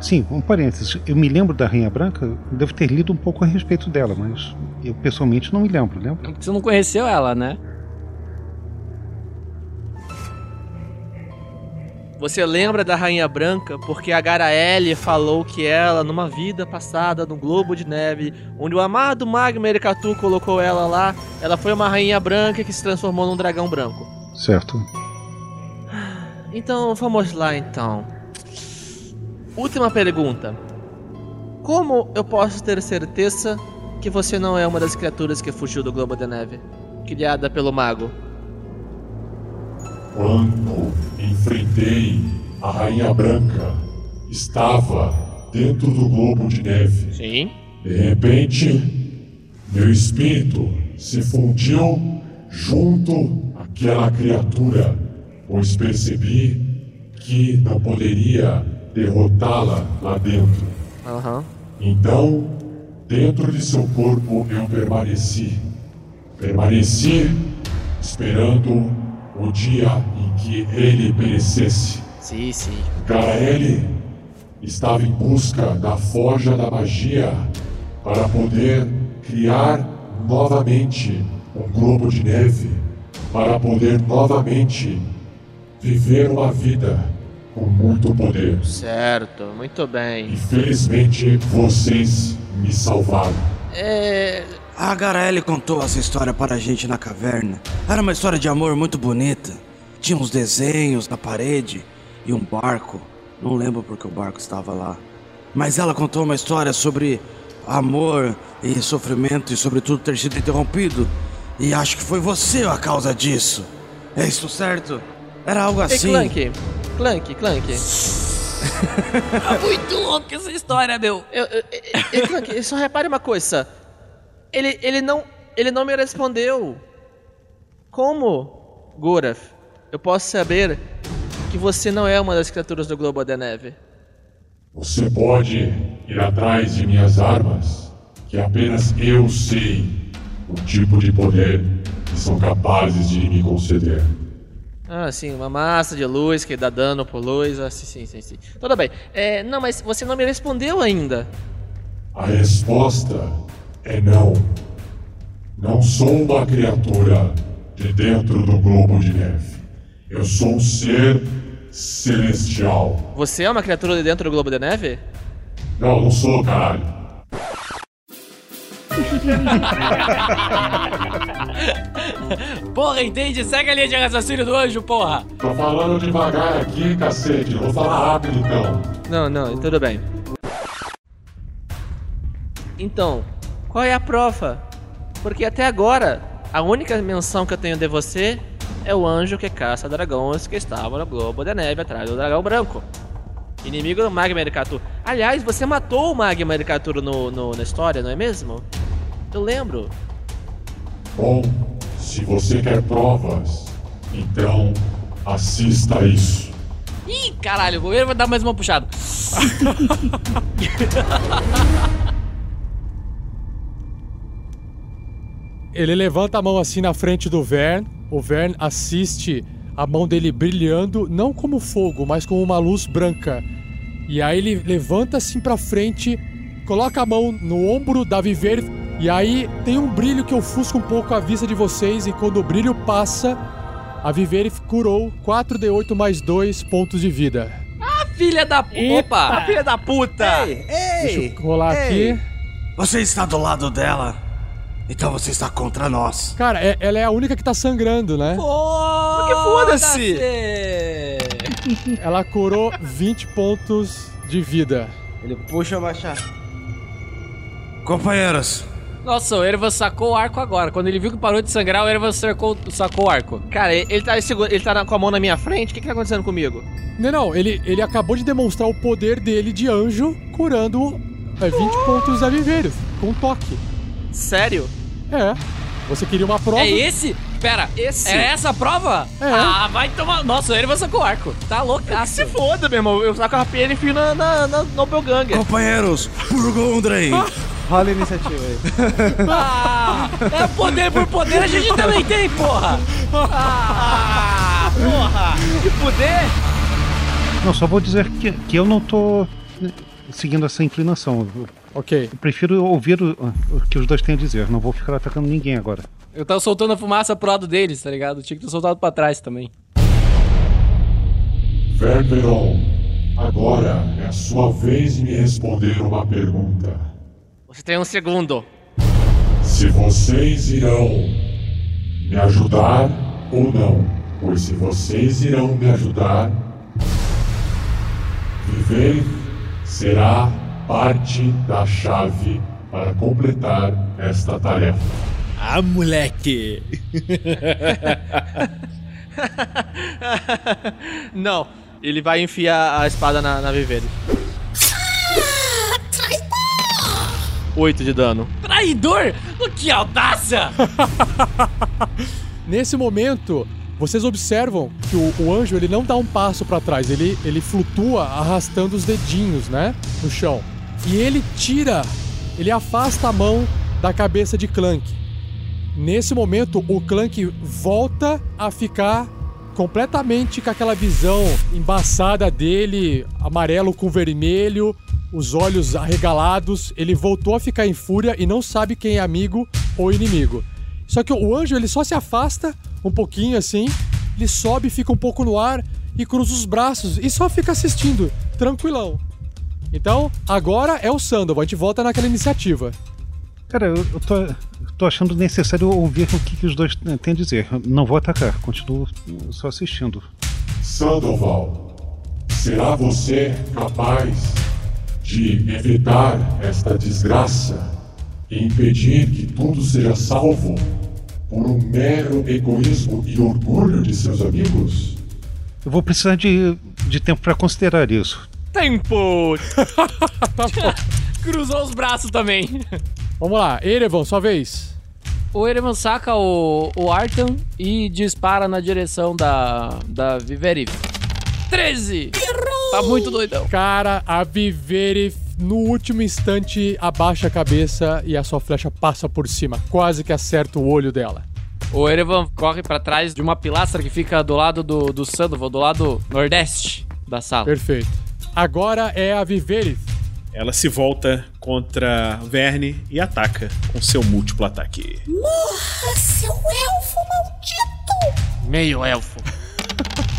Sim, um parênteses. Eu me lembro da Rainha Branca, devo ter lido um pouco a respeito dela, mas eu pessoalmente não me lembro, lembra? Porque você não conheceu ela, né? Você lembra da Rainha Branca porque a Garaele falou que ela, numa vida passada no Globo de Neve, onde o amado Magma Ericatu colocou ela lá, ela foi uma Rainha Branca que se transformou num dragão branco. Certo. Então, vamos lá então. Última pergunta. Como eu posso ter certeza que você não é uma das criaturas que fugiu do Globo de Neve, criada pelo mago? Quando enfrentei a Rainha Branca, estava dentro do globo de neve. Sim. De repente, meu espírito se fundiu junto àquela criatura, pois percebi que não poderia derrotá-la lá dentro. Aham. Então, dentro de seu corpo eu permaneci. Permaneci esperando o dia em que ele perecesse. Sim, sim. Garaele estava em busca da forja da magia para poder criar novamente um globo de neve, para poder novamente viver uma vida com muito poder. Certo, muito bem. Infelizmente, vocês me salvaram. É. A Garaele contou essa história para a gente na caverna. Era uma história de amor muito bonita. Tinha uns desenhos na parede e um barco. Não lembro porque o barco estava lá. Mas ela contou uma história sobre amor e sofrimento e sobretudo ter sido interrompido. E acho que foi você a causa disso. É isso certo? Era algo assim. Clank, Clank, Clank. Tá <laughs> muito louca essa história, meu. Eu, eu, eu- Clank, só repare uma coisa. Ele, ele não, ele não me respondeu. Como, Guraf, eu posso saber que você não é uma das criaturas do Globo da Neve? Você pode ir atrás de minhas armas, que apenas eu sei o tipo de poder que são capazes de me conceder. Ah, sim, uma massa de luz que dá dano por luz. Ah, sim, sim, sim, sim. Tudo bem. É, não, mas você não me respondeu ainda. A resposta é não. Não sou uma criatura de dentro do globo de neve. Eu sou um ser celestial. Você é uma criatura de dentro do Globo da Neve? Não, não sou, caralho. <laughs> <laughs> porra, entende? Segue a linha de raciocínio do anjo, porra. Tô falando devagar aqui, cacete. Vou falar rápido então. Não, não, tudo bem. Então, qual é a prova? Porque até agora, a única menção que eu tenho de você é o anjo que caça dragões que estava no globo da neve atrás do dragão branco. Inimigo do Magma Ericatu. Aliás, você matou o Magma Ericatu no, no- na história, não é mesmo? Eu lembro. Bom, se você quer provas, então assista isso. Ih, caralho, o goleiro vai dar mais uma puxada. <laughs> Ele levanta a mão assim na frente do Vern. O Vern assiste a mão dele brilhando, não como fogo, mas como uma luz branca. E aí ele levanta assim pra frente, coloca a mão no ombro da Viver. E aí tem um brilho que ofusca um pouco a vista de vocês. E quando o brilho passa, a Viver curou 4d8 mais 2 pontos de vida. Ah, filha da puta. Opa! filha da puta! Ei, Deixa eu rolar ei. aqui. Você está do lado dela. Então você está contra nós. Cara, é- ela é a única que tá sangrando, né? Pô, que foda-se! Ela curou 20 pontos de vida. Ele puxa o machado. Companheiros, Nossa, o Ervan sacou o arco agora. Quando ele viu que parou de sangrar, o Ervan sacou, sacou o arco. Cara, ele tá, ele tá com a mão na minha frente. O que, que tá acontecendo comigo? Não, não, ele, ele acabou de demonstrar o poder dele de anjo curando é, 20 pontos a viver com um toque. Sério? É. Você queria uma prova? É esse? Pera, Esse? é essa a prova? É. Ah, vai tomar. Nossa, o Ervan sacou o arco. Tá loucaço. Se foda, meu irmão. Eu saco a rapinha e enfio na, na, na Doppelganger. Companheiros, por Gondren! <laughs> Rola a iniciativa aí. <laughs> Ah, é poder por poder, a gente também tem, porra! Ah, porra! Que poder! Não, só vou dizer que, que eu não tô seguindo essa inclinação. Ok. eu prefiro ouvir o, o que os dois têm a dizer. Não vou ficar atacando ninguém agora. Eu tava soltando a fumaça pro lado deles, tá ligado? Tinha que ter soltado pra trás também. Vermeron, agora é a sua vez de me responder uma pergunta. Você tem um segundo. Se vocês irão me ajudar ou não, pois se vocês irão me ajudar, viver será parte da chave para completar esta tarefa. Ah, moleque! <laughs> não, ele vai enfiar a espada na, na 8 de dano. Traidor? Que audácia! <laughs> Nesse momento, vocês observam que o, o, anjo ele não dá um passo para trás, ele, ele flutua arrastando os dedinhos, né, no chão. E ele tira, ele afasta a mão da cabeça de Clank. Nesse momento, o Clank volta a ficar completamente com aquela visão embaçada dele, amarelo com vermelho, os olhos arregalados. Ele voltou a ficar em fúria e não sabe quem é amigo ou inimigo. Só que o anjo ele só se afasta um pouquinho assim, ele sobe, fica um pouco no ar e cruza os braços e só fica assistindo, tranquilão. Então, agora é o Sandoval, a gente volta naquela iniciativa. Cara, eu, eu tô, eu tô achando necessário ouvir o que, que os dois têm a dizer. Não vou atacar, continuo só assistindo. Sandoval, será você capaz de evitar esta desgraça e impedir que tudo seja salvo por um mero egoísmo e orgulho de seus amigos? Eu vou precisar de, de tempo pra considerar isso. Tempo! <laughs> Cruzou os braços também. Vamos lá, Erevan, sua vez. O Erevan saca o, o Artan e dispara na direção da, da Viverif. 13! Tá muito doidão. Cara, a Vivere no último instante abaixa a cabeça e a sua flecha passa por cima, quase que acerta o olho dela. O Erevan corre pra trás de uma pilastra que fica do lado do, do Sandoval, do lado nordeste da sala. Perfeito. Agora é a Vivere. Ela se volta contra Verne e ataca com seu múltiplo ataque. Morra, seu elfo maldito! Meio elfo.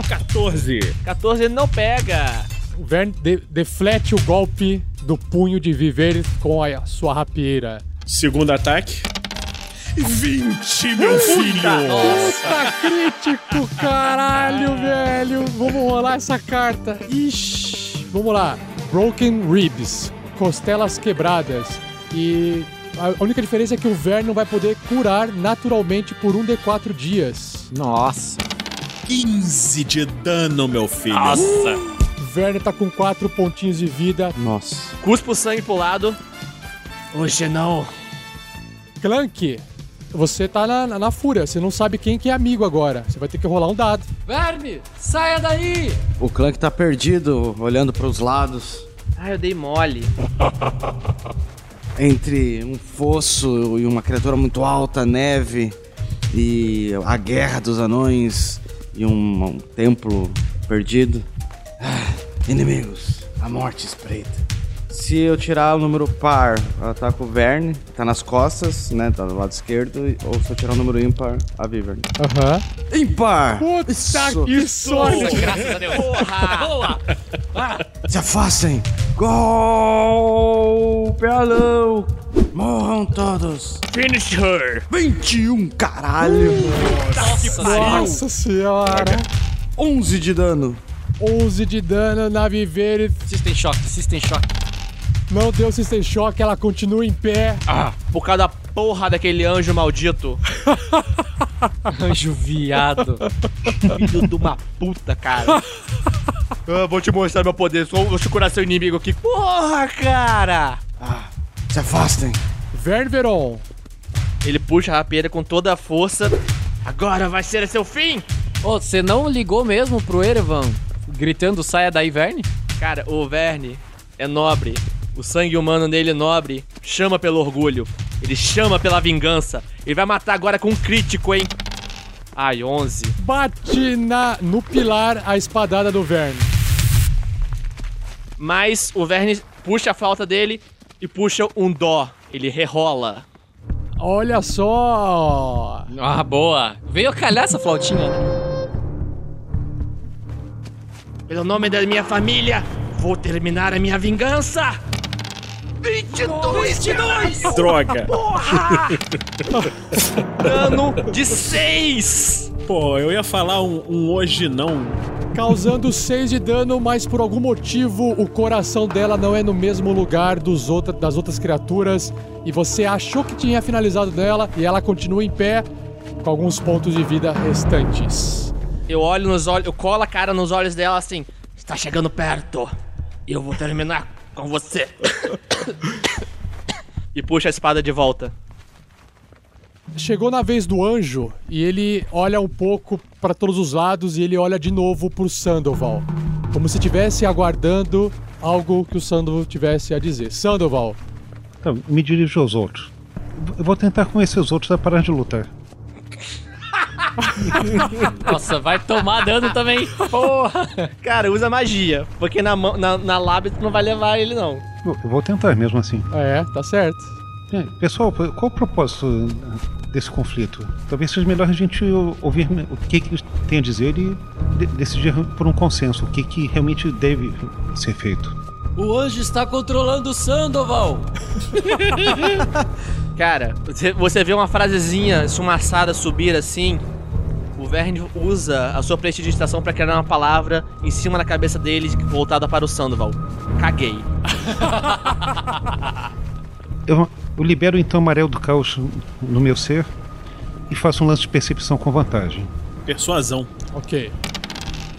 14. 14 ele não pega. O Vern de- deflete o golpe do punho de Vivere com a sua rapieira. Segundo ataque. 20, meu filho! Puta crítico, caralho, velho. Vamos rolar essa carta. Ixi, vamos lá. Broken Ribs, costelas quebradas. E a única diferença é que o Vern não vai poder curar naturalmente por um de quatro dias. Nossa. 15 de dano, meu filho. Nossa. O Vern tá com quatro pontinhos de vida. Nossa. Cuspa o sangue pro lado. Hoje não. Clank, você tá na, na, na fúria. Você não sabe quem que é amigo agora. Você vai ter que rolar um dado. Verme, saia daí! O Clank tá perdido, olhando pros lados. Ah, eu dei mole. <laughs> Entre um fosso e uma criatura muito alta, neve, e a guerra dos anões e um, um templo perdido. Ah, inimigos, a morte espreita. Se eu tirar o número par, eu ataco o Verne, tá nas costas, né? Tá do lado esquerdo. Ou se eu tirar o número ímpar, a Viverne. Aham. Ímpar! Puta Isso. que sorte! Graças a Deus. Porra! Boa! Se afastem! Gol! Pelão! Morram todos! Finish her. 21, caralho! Nossa senhora! 11 de dano! 11 de dano na Vivere. System Shock, System Shock. Não deu System Shock, ela continua em pé. Ah, por causa da porra daquele anjo maldito. <laughs> Anjo viado. Filho de uma puta, cara. Eu vou te mostrar meu poder. Vou curar seu inimigo aqui. Porra, cara! Se afastem. Vern Veron. Ele puxa a rapieira com toda a força. Agora vai ser seu fim! Ô, você não ligou mesmo pro Erevan gritando saia daí, Verne? Cara, o Verne é nobre. O sangue humano nele nobre. Chama pelo orgulho. Ele chama pela vingança. Ele vai matar agora com um crítico, hein? Ai, 11. Bate na, no pilar a espadada do Vern. Mas o Verne puxa a flauta dele e puxa um dó. Ele rerola. Olha só! Ah, boa. Veio calhar essa flautinha, né? Pelo nome da minha família, vou terminar a minha vingança! 22! 22! <laughs> Droga! Porra! <laughs> Dano de 6! Pô, eu ia falar um, um hoje não. Causando 6 de dano, mas por algum motivo o coração dela não é no mesmo lugar dos outra, das outras criaturas. E você achou que tinha finalizado nela e ela continua em pé com alguns pontos de vida restantes. Eu olho nos olhos, eu colo a cara nos olhos dela assim. Está chegando perto. Eu vou terminar com você. <coughs> e puxa a espada de volta. Chegou na vez do anjo e ele olha um pouco para todos os lados e ele olha de novo pro Sandoval. Como se estivesse aguardando algo que o Sandoval tivesse a dizer. Sandoval. Então, me dirijo aos outros. Eu vou tentar convencer os outros a parar de lutar. <laughs> Nossa, vai tomar dano também. Porra! Cara, usa magia. Porque na, mão- na, na lábia tu não vai levar ele, não. Eu vou tentar mesmo assim. É, tá certo. É, Pessoal, qual o propósito desse conflito? Talvez seja melhor a gente ouvir o que, que têm a dizer e de- decidir por um consenso o que, que realmente deve ser feito. O anjo está controlando o Sandoval. <laughs> Cara, você- você vê uma frasezinha esfumaçada subir assim. O Verne usa a sua prestidigitação pra criar uma palavra em cima da cabeça dele voltada para o Sandoval. Caguei. <laughs> Eu, eu libero então o amarelo do caos no meu ser e faço um lance de percepção com vantagem. Persuasão. Ok.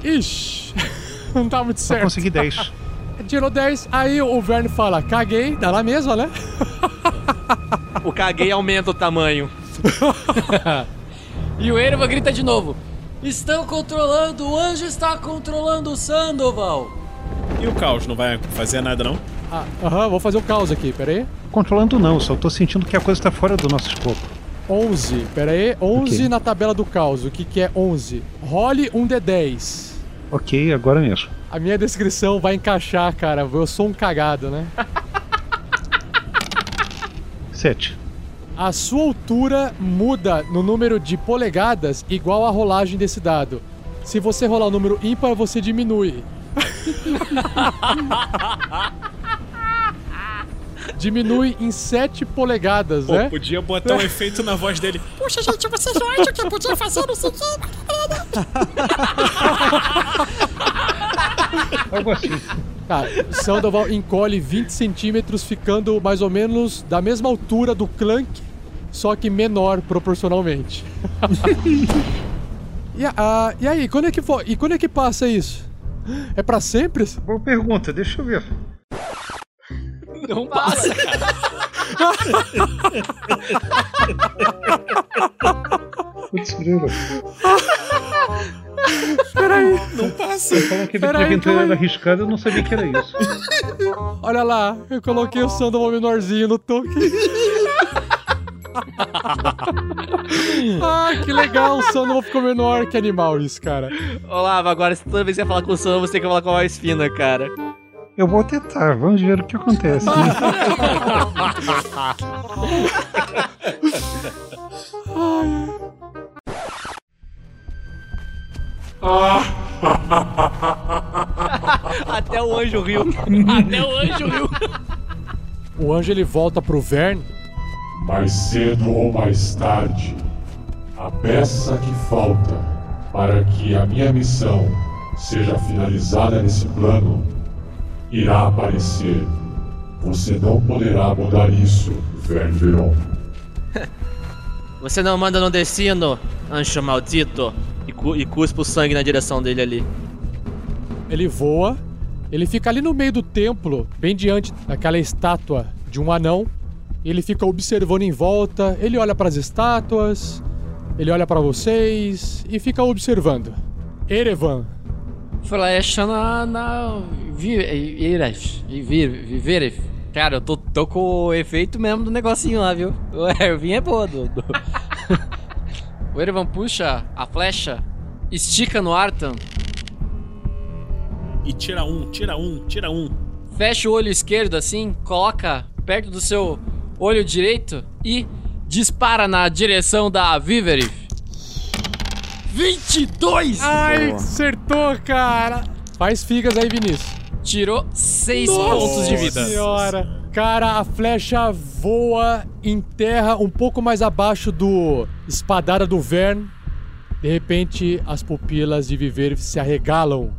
Ixi, <laughs> não tá muito Só certo. consegui 10. <laughs> Tirou 10, aí o Vern fala, caguei, dá lá mesmo, né? O caguei aumenta o tamanho. E o Erevan grita de novo. Estão controlando, o anjo está controlando o Sandoval. E o caos não vai fazer nada, não? Ah, Aham, vou fazer o caos aqui, pera aí. Controlando não, só tô sentindo que a coisa tá fora do nosso escopo. 11, 11, pera aí. 11 Ok. na tabela do caos. O que que é 11? Role um D10. Ok, agora mesmo. A minha descrição vai encaixar, cara. Eu sou um cagado, né? 7. A sua altura muda no número de polegadas igual à rolagem desse dado. Se você rolar o número ímpar, você diminui. <laughs> diminui em 7 polegadas, Pô, né? podia botar um efeito na voz dele. <laughs> Puxa, gente, vocês não acham que eu podia fazer isso aqui? Algo assim. Tá, Sandoval encolhe 20 centímetros, ficando mais ou menos da mesma altura do Clank, só que menor proporcionalmente. <laughs> e, a- e aí, quando é que for, e quando é que passa isso? É pra sempre? Boa pergunta, deixa eu ver. Não passa, cara. <laughs> Putz. <laughs> Peraí, Não passa. Você falou que calma era aí. arriscada, eu não sabia que era isso. <laughs> olha lá, eu coloquei o Sandoval menorzinho no toque. <laughs> ah, que legal, o Sandoval ficou menor. Que animal isso, cara. Olavo, agora toda vez que você falar com o Sam, você tem que falar com a voz fina, cara. Eu vou tentar, vamos ver o que acontece. <laughs> Até o anjo riu. Até o anjo riu. O anjo ele volta pro Vern. Mais cedo ou mais tarde, a peça que falta para que a minha missão seja finalizada nesse plano irá aparecer. Você não poderá mudar isso, Verne Veron. Você não manda no destino, ancho maldito. E, cu e cuspa o sangue na direção dele ali. Ele voa, ele fica ali no meio do templo, bem diante daquela estátua de um anão. Ele fica observando em volta, ele olha para as estátuas, ele olha para vocês e fica observando. Erevan, Flecha na. na. Viveres. Viveres. Cara, eu tô, tô com o efeito mesmo do negocinho lá, viu? O Ervin é boa, do. <laughs> o Erevan puxa a flecha, estica no Artan, E tira um, tira um, tira um. fecha o olho esquerdo assim, coloca perto do seu olho direito e dispara na direção da Viverif. 22! Ai, acertou, cara! Faz figas aí, Vinícius. Tirou 6 pontos de vida. senhora! Cara, a flecha voa em terra um pouco mais abaixo do espadada do Vern. De repente, as pupilas de Viver se arregalam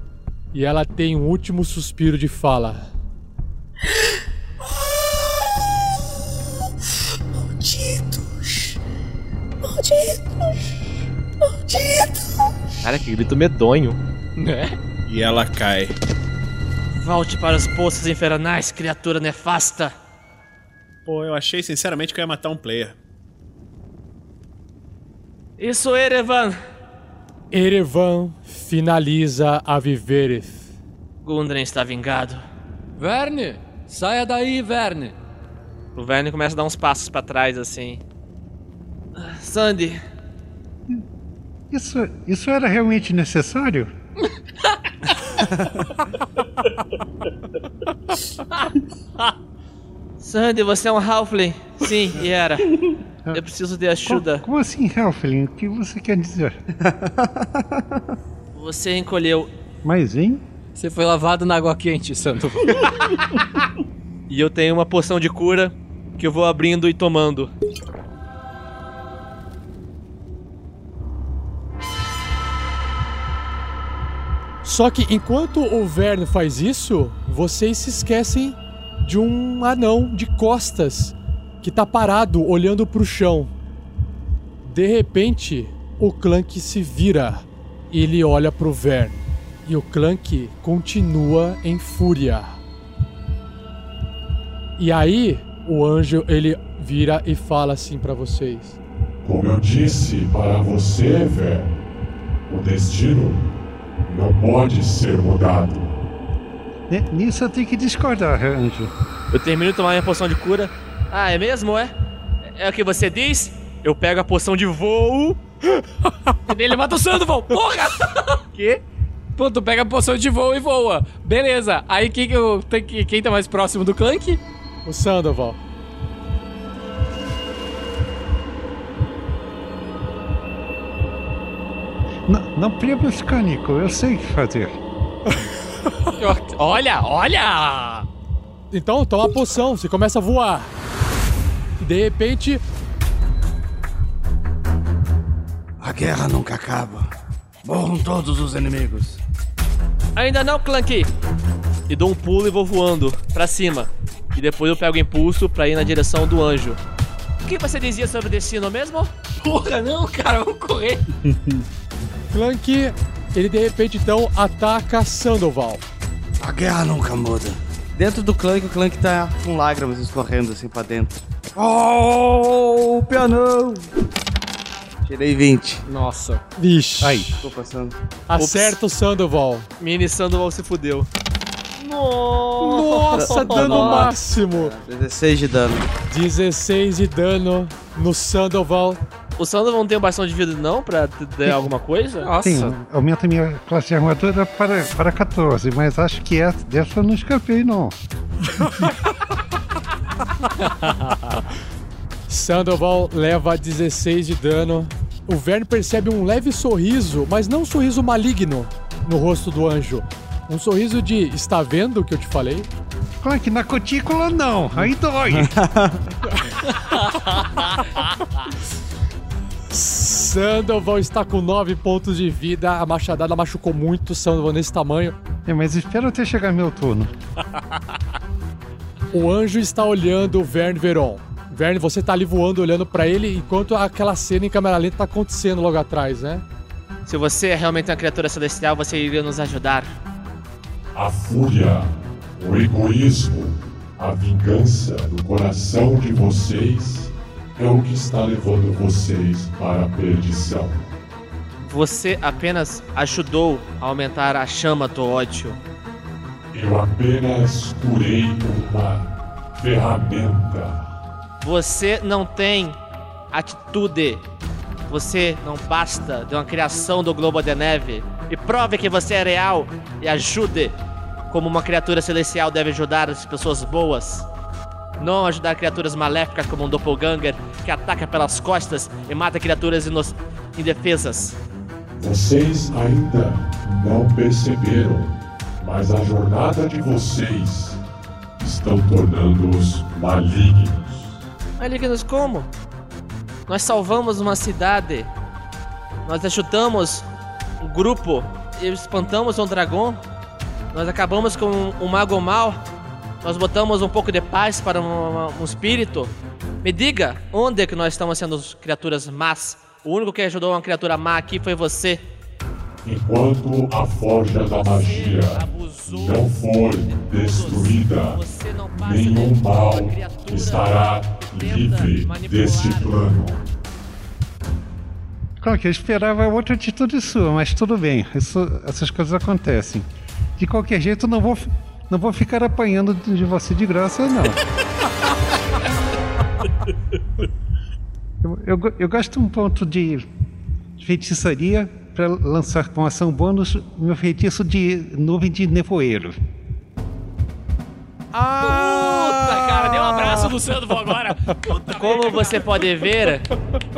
e ela tem um último suspiro de fala. Malditos! Malditos! Malditos! Cara, que grito medonho. Né? E ela cai. Volte para os poços infernais, criatura nefasta. Pô, eu achei sinceramente que eu ia matar um player. Isso, Erevan. Erevan finaliza a Viverith. Gundren está vingado. Verne! Saia daí, Verne! O Verne começa a dar uns passos pra trás assim. Sandy, Isso, isso era realmente necessário? <laughs> <laughs> Sandy, você é um Halfling? Sim, e era. Eu preciso de ajuda. Como assim, Helfling? O que você quer dizer? <laughs> Você encolheu. Mas, hein? Você foi lavado na água quente, Santo. <laughs> E eu tenho uma poção de cura que eu vou abrindo e tomando. Só que enquanto o Vern faz isso, vocês se esquecem de um anão de costas que tá parado olhando pro chão. De repente, o Clank se vira e ele olha pro Vern. E o Clank continua em fúria. E aí, o anjo ele vira e fala assim pra vocês: Como eu disse para você, Verne, o destino não pode ser mudado. Nisso eu tenho que discordar, Anjo. Eu termino de tomar minha poção de cura. Ah, é mesmo, é? É o que você diz? Eu pego a poção de voo. <laughs> Ele mata o Sandoval, porra! Que? Pô, tu pega a poção de voo e voa. Beleza, aí quem, quem tá mais próximo do Clank? O Sandoval. Não, não prima esse canico, eu sei o que fazer. Olha, olha! Então toma a poção, você começa a voar. E de repente, A guerra nunca acaba. Morram todos os inimigos. Ainda não, Clanky. E dou um pulo e vou voando pra cima. E depois eu pego o impulso pra ir na direção do anjo. O que você dizia sobre o destino mesmo? Porra, não, cara, vamos correr. <laughs> Clank, ele de repente então ataca Sandoval. A guerra nunca muda. Dentro do Clank, o Clank tá com lágrimas escorrendo assim pra dentro. Oh, o pianão! Tirei 20. Nossa. Vixe. Aí. Tô passando. Acerta o Sandoval. Mini Sandoval se fudeu. Nossa, <laughs> dano máximo. 16 de dano. 16 de dano no Sandoval. O Sandoval não tem bastão de vida não pra dar alguma coisa? Nossa. Sim, aumenta minha classe de armadura para, para 14, mas acho que essa, dessa eu não escapei, não. <laughs> Sandoval leva 16 de dano. O Verne percebe um leve sorriso, mas não um sorriso maligno no rosto do anjo. Um sorriso de está vendo o que eu te falei? Claro que na cutícula não, aí dói. <laughs> Sandoval está com 9 pontos de vida. A machadada machucou muito Sandoval nesse tamanho. É, mas espera até chegar meu turno. O anjo está olhando o Verne Veron. Verne, você tá ali voando, olhando pra ele, enquanto aquela cena em câmera lenta tá acontecendo logo atrás, né? Se você é realmente uma criatura celestial, você iria nos ajudar. A fúria, o egoísmo, a vingança no coração de vocês é o que está levando vocês para a perdição. Você apenas ajudou a aumentar a chama do ódio. Eu apenas curei uma ferramenta. Você não tem atitude. Você não basta de uma criação do globo de neve. E prove que você é real e ajude como uma criatura celestial deve ajudar as pessoas boas. Não ajudar criaturas maléficas como um doppelganger que ataca pelas costas e mata criaturas ino- indefesas. Vocês ainda não perceberam, mas a jornada de vocês estão tornando-os malignos. Malignos como? Nós salvamos uma cidade. Nós ajudamos um grupo espantamos um dragão. Nós acabamos com um mago mal. Nós botamos um pouco de paz para um, um espírito. Me diga, onde é que nós estamos sendo criaturas más? O único que ajudou uma criatura má aqui foi você. Enquanto a forja da magia não for destruída, nenhum mal estará livre deste plano. Claro que eu esperava outra atitude sua, mas tudo bem, isso- essas coisas acontecem. De qualquer jeito, não vou, não vou ficar apanhando de você de graça, não. <laughs> Eu, eu, eu gasto um ponto de feitiçaria para lançar com ação bônus meu feitiço de nuvem de nevoeiro. Puta, cara, deu um abraço no Sandoval agora. <laughs> Como você pode ver,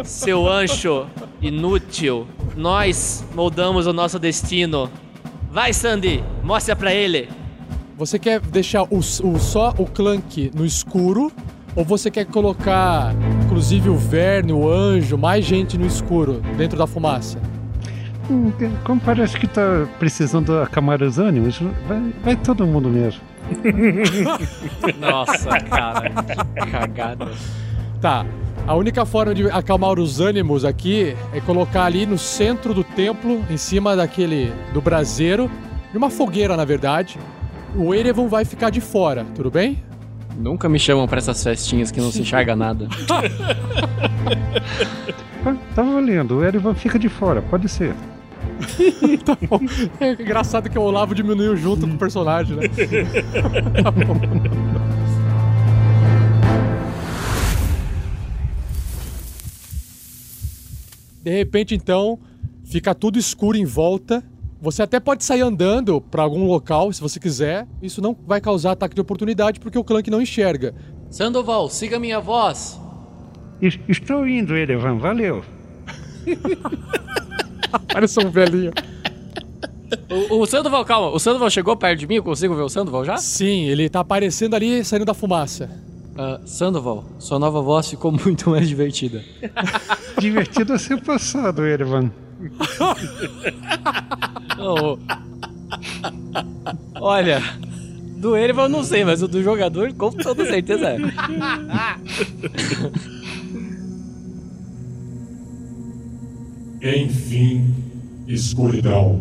seu ancho inútil, nós moldamos o nosso destino. Vai, Sandy, mostra pra ele. Você quer deixar o, o- só o Clank no escuro? Ou você quer colocar, inclusive, o Verne, o Anjo, mais gente no escuro, dentro da fumaça? Hum, Como parece que tá precisando acalmar os ânimos, vai, vai todo mundo mesmo. <laughs> Nossa, cara, que cagada. Tá. A única forma de acalmar os ânimos aqui é colocar ali no centro do templo, em cima daquele do braseiro, de uma fogueira, na verdade. O Erevan vai ficar de fora, tudo bem? Nunca me chamam pra essas festinhas que não se enxerga nada. Tá, tá valendo, o Erivan fica de fora, pode ser. <laughs> tá bom. É engraçado que o Olavo diminuiu junto com o personagem, né? <laughs> tá bom. De repente, então, fica tudo escuro em volta. Você até pode sair andando pra algum local, se você quiser. Isso não vai causar ataque de oportunidade porque o Clank não enxerga. Sandoval, siga minha voz. Es- Estou indo, Erivan, valeu. <laughs> Parece um velhinho. O, o Sandoval, calma, o Sandoval chegou perto de mim? Eu consigo ver o Sandoval já? Sim, ele tá aparecendo ali saindo da fumaça. Ah, Sandoval, sua nova voz ficou <laughs> muito mais divertida. <laughs> Divertido a ser passado, Erivan. Oh, Olha, do Erivan eu não sei, mas o do jogador com toda certeza é. <laughs> Enfim, escuridão.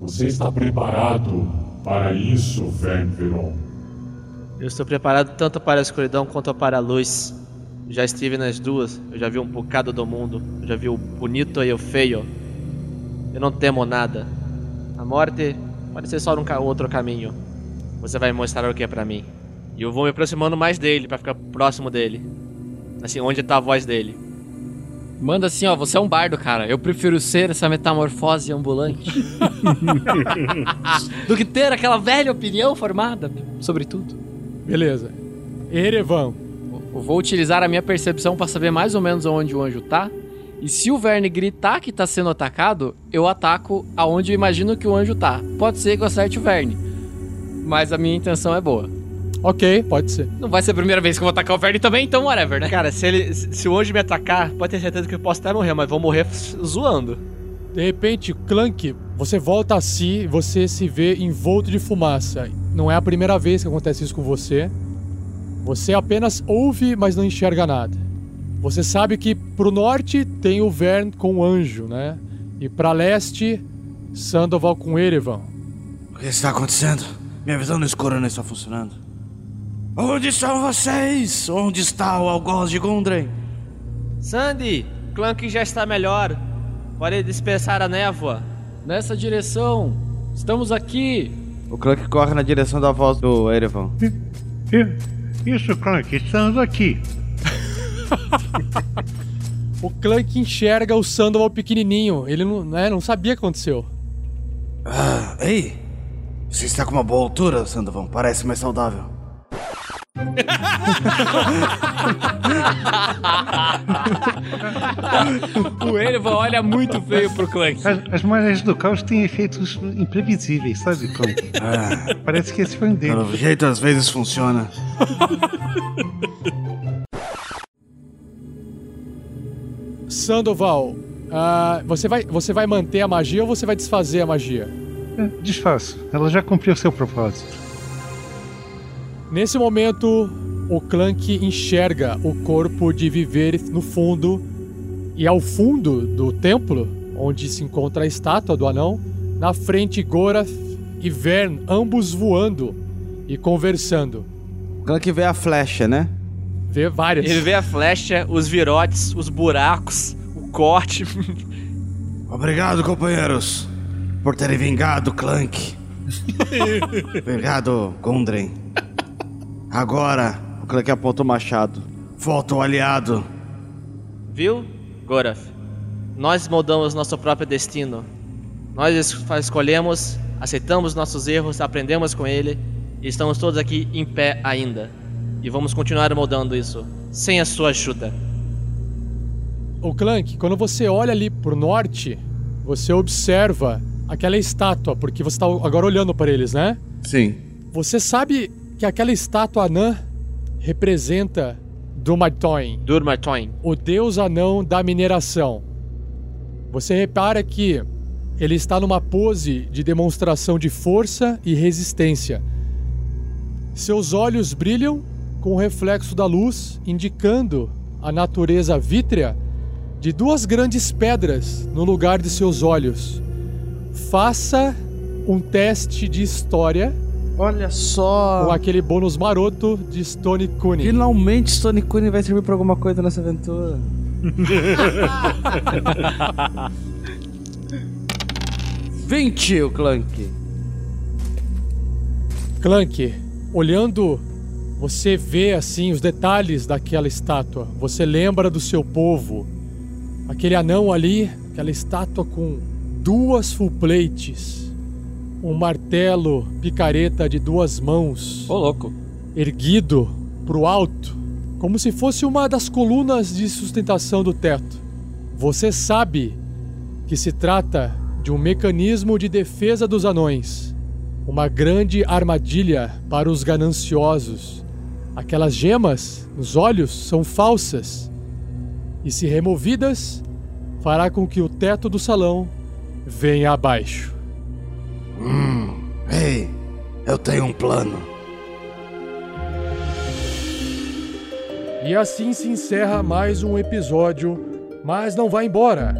Você está preparado para isso, Verne Veron? Eu estou preparado tanto para a escuridão quanto para a luz. Já estive nas duas, eu já vi um bocado do mundo, eu já vi o bonito e o feio. Eu não temo nada. A morte pode ser só um outro caminho. Você vai mostrar o que é pra mim. E eu vou me aproximando mais dele pra ficar próximo dele. Assim, onde tá a voz dele. Manda assim, ó, você é um bardo, cara. Eu prefiro ser essa metamorfose ambulante. <laughs> <laughs> Do que ter aquela velha opinião formada sobre tudo. Beleza. Erevan. Eu vou utilizar a minha percepção pra saber mais ou menos onde o anjo tá. E se o Verne gritar que tá sendo atacado, eu ataco aonde eu imagino que o anjo tá. Pode ser que eu acerte o Verne. Mas a minha intenção é boa. Ok, pode ser. Não vai ser a primeira vez que eu vou atacar o Verne também, então whatever, né? Cara, se ele. Se o anjo me atacar, pode ter certeza que eu posso até morrer, mas vou morrer zoando. De repente, Clank, você volta a si e você se vê envolto de fumaça. Não é a primeira vez que acontece isso com você. Você apenas ouve, mas não enxerga nada. Você sabe que pro norte tem o Vern com o anjo, né? E pra leste, Sandoval com Erevan. O que está acontecendo? Minha visão no escuro não está funcionando. Onde estão vocês? Onde está o algoz de Gundren? Sandy, Clank já está melhor. Pode dispersar a névoa. Nessa direção. Estamos aqui. O Clank corre na direção da voz do Erevan. Isso, Clank, estamos aqui. <laughs> O Clank enxerga o Sandoval pequenininho. Ele não, né, não sabia o que aconteceu. Ah, ei! Você está com uma boa altura, Sandoval. Parece mais saudável. <laughs> o Erevan olha muito feio pro Clank. As, as marés do caos têm efeitos imprevisíveis, sabe, Clank? Ah, Parece que esse foi um deles. pelo jeito, às vezes funciona. <laughs> Sandoval, ah, você, vai, você vai manter a magia ou você vai desfazer a magia? É, Desfaço. Ela já cumpriu seu propósito. Nesse momento, o Clank enxerga o corpo de Viver no fundo e ao fundo do templo, onde se encontra a estátua do anão, na frente Gorath e Vern, ambos voando e conversando. O Clank vê a flecha, né? Vê várias. Ele vê a flecha, os virotes, os buracos, o corte. <laughs> Obrigado, companheiros, por terem vingado Clank. <laughs> Obrigado, Gundren. Agora, O Clank aponta o machado. volta o aliado. Viu, Gorath? Nós moldamos nosso próprio destino. Nós es- escolhemos, aceitamos nossos erros, aprendemos com ele e estamos todos aqui em pé ainda. E vamos continuar moldando isso, sem a sua ajuda. O Clank, quando você olha ali pro norte, você observa aquela estátua, porque você tá agora olhando para eles, né? Sim. Você sabe que aquela estátua anã representa Dumartoin, Durmartoin. o deus anão da mineração. Você repara que ele está numa pose de demonstração de força e resistência. Seus olhos brilham com o reflexo da luz, indicando a natureza vítrea de duas grandes pedras no lugar de seus olhos. Faça um teste de história Olha só. com aquele bônus maroto de Stone Cunning. Finalmente Stone Cunning vai servir pra alguma coisa nessa aventura. <laughs> 20 o Clank. Clank, olhando, você vê assim os detalhes daquela estátua. Você lembra do seu povo. Aquele anão ali, aquela estátua com duas full plates, um martelo picareta de duas mãos, Ô, louco. erguido pro alto, como se fosse uma das colunas de sustentação do teto. Você sabe que se trata de um mecanismo de defesa dos anões, uma grande armadilha para os gananciosos. Aquelas gemas nos olhos são falsas e, se removidas, fará com que o teto do salão venha abaixo. Ei, eu tenho um plano. E assim se encerra mais um episódio, mas não vá embora,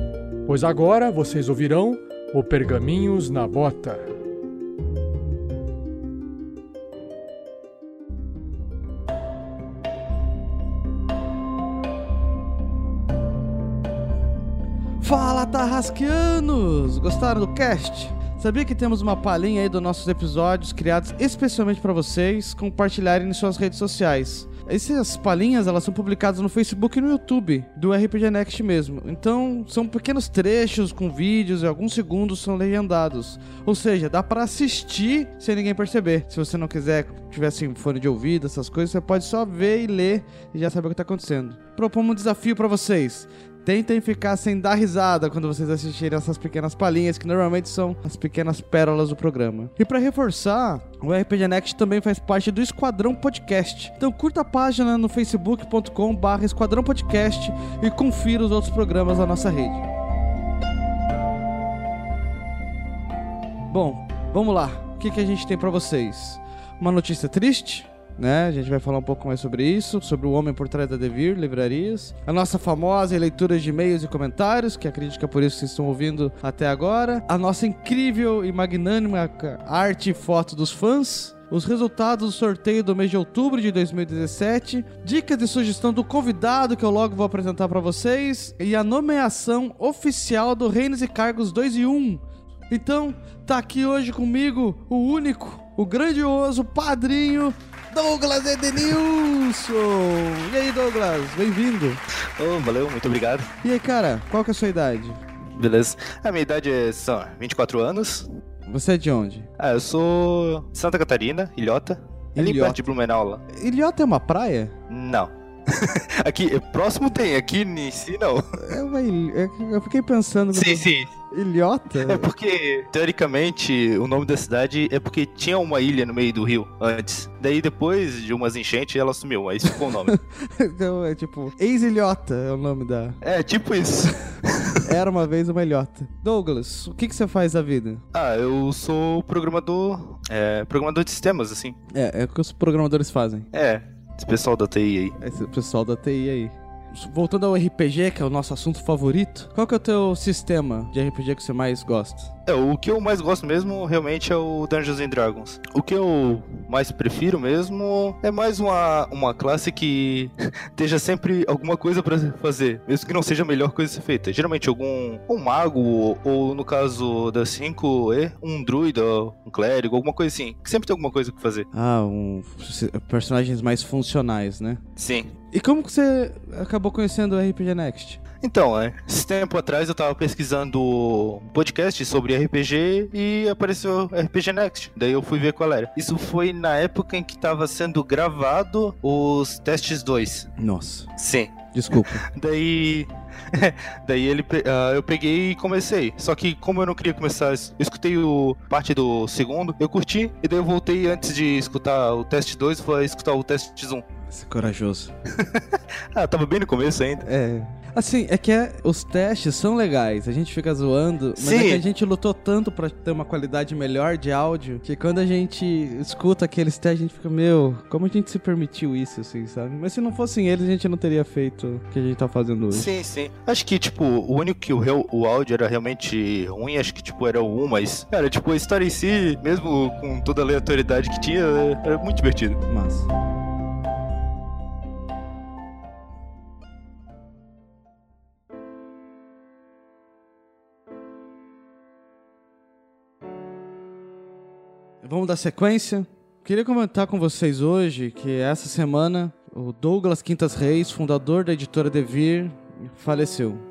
pois agora vocês ouvirão o Pergaminhos na Bota. Fala, Tarrasqueanos! Gostaram do cast? Sabia que temos uma palhinha aí dos nossos episódios criados especialmente para vocês compartilharem em suas redes sociais. Essas palhinhas, elas são publicadas no Facebook e no YouTube, do RPG Next mesmo. Então, são pequenos trechos com vídeos e alguns segundos são legendados. Ou seja, dá para assistir sem ninguém perceber. Se você não quiser, tiver assim, fone de ouvido, essas coisas, você pode só ver e ler e já saber o que tá acontecendo. Propomos um desafio para vocês. Tentem ficar sem dar risada quando vocês assistirem essas pequenas palhinhas, que normalmente são as pequenas pérolas do programa. E para reforçar, o RPG Next também faz parte do Esquadrão Podcast. Então curta a página no facebook.com barra Esquadrão Podcast e confira os outros programas da nossa rede. Bom, vamos lá. O que, que a gente tem para vocês? Uma notícia triste? Né? A gente vai falar um pouco mais sobre isso, sobre o homem por trás da Devir, livrarias. A nossa famosa leitura de e-mails e comentários, que acredito que é por isso que vocês estão ouvindo até agora. A nossa incrível e magnânima arte e foto dos fãs os resultados do sorteio do mês de outubro de 2017, dicas de sugestão do convidado que eu logo vou apresentar para vocês e a nomeação oficial do Reinos e Cargos 2 e 1. Então, tá aqui hoje comigo o único, o grandioso padrinho Douglas Edenilson. E aí, Douglas, bem-vindo. Oh, valeu, muito obrigado. E aí, cara, qual que é a sua idade? Beleza. A minha idade é são 24 anos. Você é de onde? Ah, eu sou de Santa Catarina, Ilhota. É ali Ilhota. perto de Blumenau lá. Ilhota é uma praia? Não. <laughs> aqui, próximo tem, aqui em si não. É uma ilha. é que Eu fiquei pensando. Sim, sim. Ilhota? É porque, teoricamente, o nome da cidade é porque tinha uma ilha no meio do rio antes. Daí, depois de umas enchentes, ela sumiu. Aí ficou o nome. <laughs> então é tipo. Ex-ilhota é o nome da. é, tipo isso. <laughs> Era uma vez uma ilhota. Douglas, o que, que você faz da vida? Ah, eu sou programador. É, programador de sistemas, assim. É, é o que os programadores fazem. É, esse pessoal da TI aí. Esse pessoal da TI aí. Voltando ao RPG, que é o nosso assunto favorito, qual que é o teu sistema de RPG que você mais gosta? É, o que eu mais gosto mesmo realmente é o Dungeons and Dragons. O que eu mais prefiro mesmo é mais uma, uma classe que <laughs> esteja sempre alguma coisa pra fazer, mesmo que não seja a melhor coisa a ser feita. Geralmente algum um mago, ou, ou no caso da 5E, um druida, um clérigo, alguma coisa assim. Que sempre tem alguma coisa pra fazer. Ah, um personagens mais funcionais, né? Sim. E como que você acabou conhecendo o RPG Next? Então, é, esse tempo atrás eu tava pesquisando um podcast sobre RPG e apareceu RPG Next. Daí eu fui ver qual era. Isso foi na época em que tava sendo gravado os testes 2. Nossa. Sim. Desculpa. <laughs> Daí. <laughs> Daí ele, ah, eu peguei e comecei. Só que como eu não queria começar, eu escutei o parte do segundo, eu curti, e daí eu voltei antes de escutar o teste 2, foi escutar o teste 1. Você é corajoso. <laughs> ah, tava bem no começo ainda. É. Assim, é que é- os testes são legais, a gente fica zoando, mas é Sim. que a gente lutou tanto pra ter uma qualidade melhor de áudio, que quando a gente escuta aqueles testes, a gente fica, meu, como a gente se permitiu isso, assim, sabe? Mas se não fossem eles, a gente não teria feito o que a gente tá fazendo hoje. Sim, sim. Acho que, tipo, o único que o, real- o áudio era realmente ruim, acho que, tipo, era o 1, mas, cara, tipo, a história em si, mesmo com toda a aleatoriedade que tinha, era muito divertido. Massa. Vamos dar sequência. Queria comentar com vocês hoje que essa semana o Douglas Quintas Reis, fundador da editora Devir, faleceu.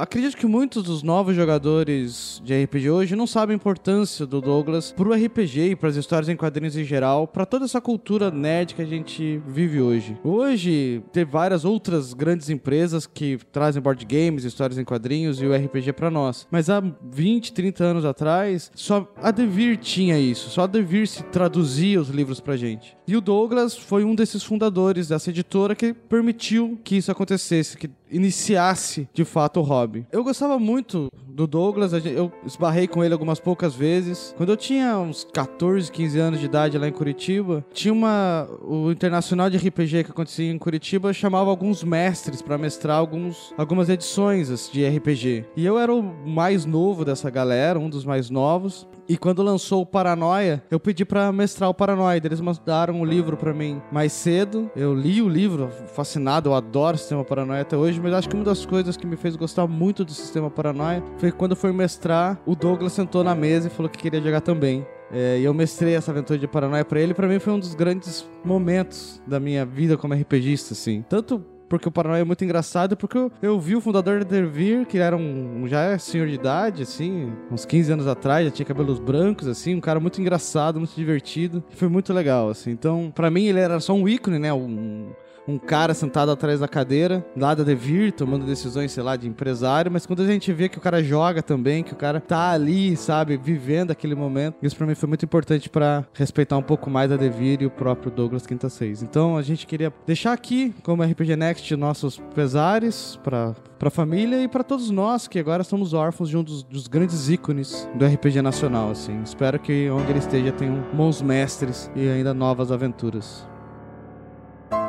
Acredito que muitos dos novos jogadores de RPG hoje não sabem a importância do Douglas pro RPG e pras histórias em quadrinhos em geral, pra toda essa cultura nerd que a gente vive hoje. Hoje tem várias outras grandes empresas que trazem board games, histórias em quadrinhos e o RPG pra nós. Mas há 20, 30 anos atrás, só a Devir tinha isso, só a Devir se traduzia os livros pra gente. E o Douglas foi um desses fundadores dessa editora que permitiu que isso acontecesse, que iniciasse de fato o hobby. Eu gostava muito do Douglas, eu esbarrei com ele algumas poucas vezes. Quando eu tinha uns 14, 15 anos de idade lá em Curitiba, tinha uma o internacional de RPG que acontecia em Curitiba chamava alguns mestres pra mestrar alguns algumas edições de RPG. E eu era o mais novo dessa galera, um dos mais novos. E quando lançou o Paranoia, eu pedi pra mestrar o Paranoia. Eles mandaram o livro pra mim mais cedo. Eu li o livro, fascinado, eu adoro o sistema Paranoia até hoje, mas acho que uma das coisas que me fez gostar muito do sistema Paranoia foi quando eu fui mestrar, o Douglas sentou na mesa e falou que queria jogar também. É, e eu mestrei essa aventura de Paranoia pra ele, pra mim foi um dos grandes momentos da minha vida como RPGista, assim. Tanto porque o Paranoia é muito engraçado, porque eu, eu vi o fundador da Devir, que era um, já é senhor de idade, assim, uns 15 anos atrás, já tinha cabelos brancos, assim, um cara muito engraçado, muito divertido, foi muito legal, assim. Então, pra mim, ele era só um ícone, né, um, um cara sentado atrás da cadeira, lá da Devir, tomando decisões, sei lá, de empresário, mas quando a gente vê que o cara joga também, que o cara tá ali, sabe, vivendo aquele momento, isso pra mim foi muito importante pra respeitar um pouco mais a Devir e o próprio Douglas Quinta 6. Então a gente queria deixar aqui, como RPG Next, nossos pesares pra, pra família e pra todos nós que agora somos órfãos de um dos, dos grandes ícones do RPG nacional, assim. Espero que onde ele esteja tenham bons mestres e ainda novas aventuras.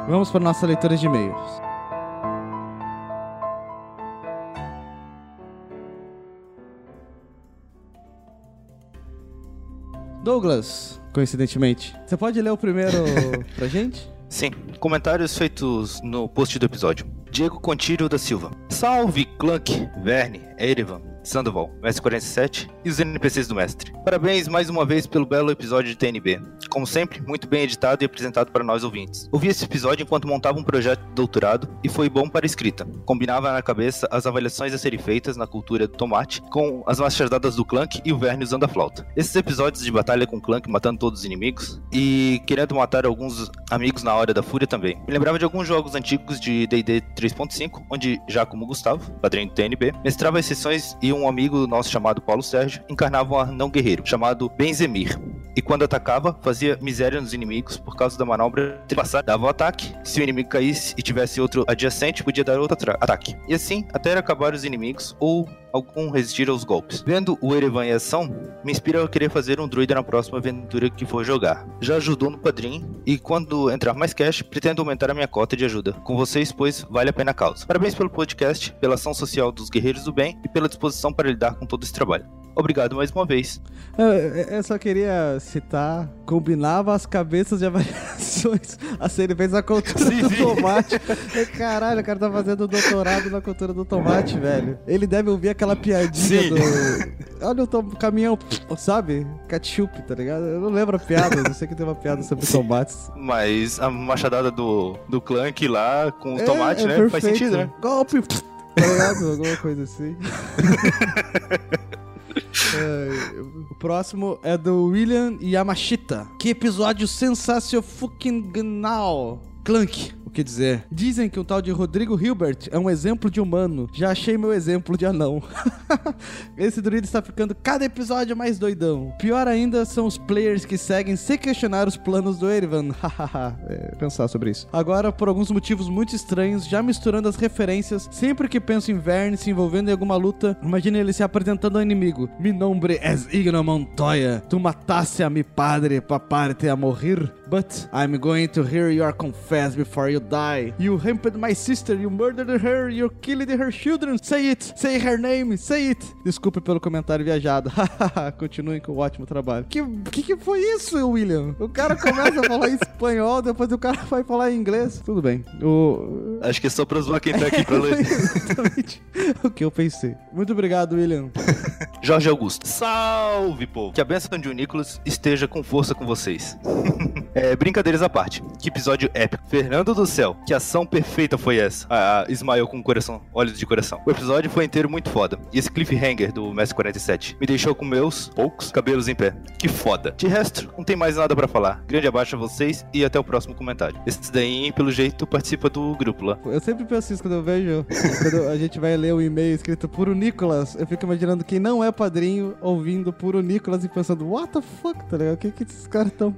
Vamos para nossa leitura de e-mails. Douglas, coincidentemente, você pode ler o primeiro <laughs> pra gente? Sim, comentários feitos no post do episódio. Diego Contírio da Silva. Salve, Clank, Verne, Erevan, Sandoval, Mestre 47 e os NPCs do Mestre. Parabéns mais uma vez pelo belo episódio de TNB. Como sempre, muito bem editado e apresentado para nós ouvintes. Ouvi esse episódio enquanto montava um projeto de doutorado e foi bom para a escrita. Combinava na cabeça as avaliações a serem feitas na cultura do tomate com as machadadas do Clank e o Verne usando a flauta. Esses episódios de batalha com o Clank matando todos os inimigos e querendo matar alguns amigos na hora da fúria também. Me lembrava de alguns jogos antigos de D&D 3.5, onde já como Gustavo, padrinho do TNB, mestrava as sessões e um amigo nosso chamado Paulo Sérgio encarnava um anão guerreiro chamado Benzemir. E quando atacava, fazia miséria nos inimigos por causa da manobra de passar, dava o ataque. Se o inimigo caísse e tivesse outro adjacente, podia dar outro ataque. E assim, até acabar os inimigos ou algum resistir aos golpes. Vendo o Erevan em ação, me inspira a querer fazer um druida na próxima aventura que for jogar. Já ajudou no padrinho e quando entrar mais cash, pretendo aumentar a minha cota de ajuda com vocês, pois vale a pena a causa. Parabéns pelo podcast, pela ação social dos guerreiros do bem e pela disposição para lidar com todo esse trabalho. Obrigado mais uma vez. Eu, eu só queria citar, combinava as cabeças de avaliações a serem feitas na cultura Sim, do sim. tomate. É, Caralho, o cara tá fazendo doutorado na cultura do tomate, velho. Ele deve ouvir aquela piadinha Sim. do. Olha o tom- caminhão, sabe? Ketchup, tá ligado? Eu não lembro a piada, eu sei que tem uma piada sobre tomates. Mas a machadada do, do Clank lá com o É, tomate, é né? Faz perfeito. sentido, né? Golpe! Tá ligado? Alguma coisa assim. <laughs> É, o próximo é do William Yamashita. Que episódio sensacional. Clank, o que dizer? Dizem que o tal de Rodrigo Hilbert é um exemplo de humano. Já achei meu exemplo de anão. <laughs> Esse druida está ficando cada episódio mais doidão. Pior ainda são os players que seguem sem questionar os planos do Erevan. <laughs> Hahaha. é, pensar sobre isso. Agora, por alguns motivos muito estranhos, já misturando as referências, sempre que penso em Verne se envolvendo em alguma luta, imagina ele se apresentando ao inimigo. Mi nombre es Igno Montoya. Tu mataste a mi padre pa parte a morrer. But I'm going to hear your confess before you die. You raped my sister, you murdered her, you killed her children. Say it, say her name, say it. Desculpe pelo comentário viajado. <laughs> Continuem com o ótimo trabalho. Que, que que foi isso, William? O cara começa a falar em <laughs> espanhol, depois o cara vai falar em inglês. Tudo bem. O... Acho que é só pra zoar quem tá aqui pra <laughs> ler. Exatamente o que eu pensei. Muito obrigado, William. Jorge Augusto. Salve, povo! Que a bênção de um Nicolas esteja com força com vocês. É, brincadeiras à parte. Que episódio épico. Fernando do céu, que ação perfeita foi essa? Ah, ah, Ismael com coração, olhos de coração. O episódio foi inteiro muito foda. E esse cliffhanger do Mestre 47 me deixou com meus poucos cabelos em pé. Que foda. De resto, não tem mais nada pra falar. Grande abraço a vocês e até o próximo comentário. Esse daí, pelo jeito, participa do grupo lá. Eu sempre penso isso quando eu vejo. quando a gente vai ler um e-mail escrito Puro Nicolas, eu fico imaginando quem não é padrinho ouvindo Puro Nicolas e pensando, what the fuck, tá ligado? O que, que esses caras estão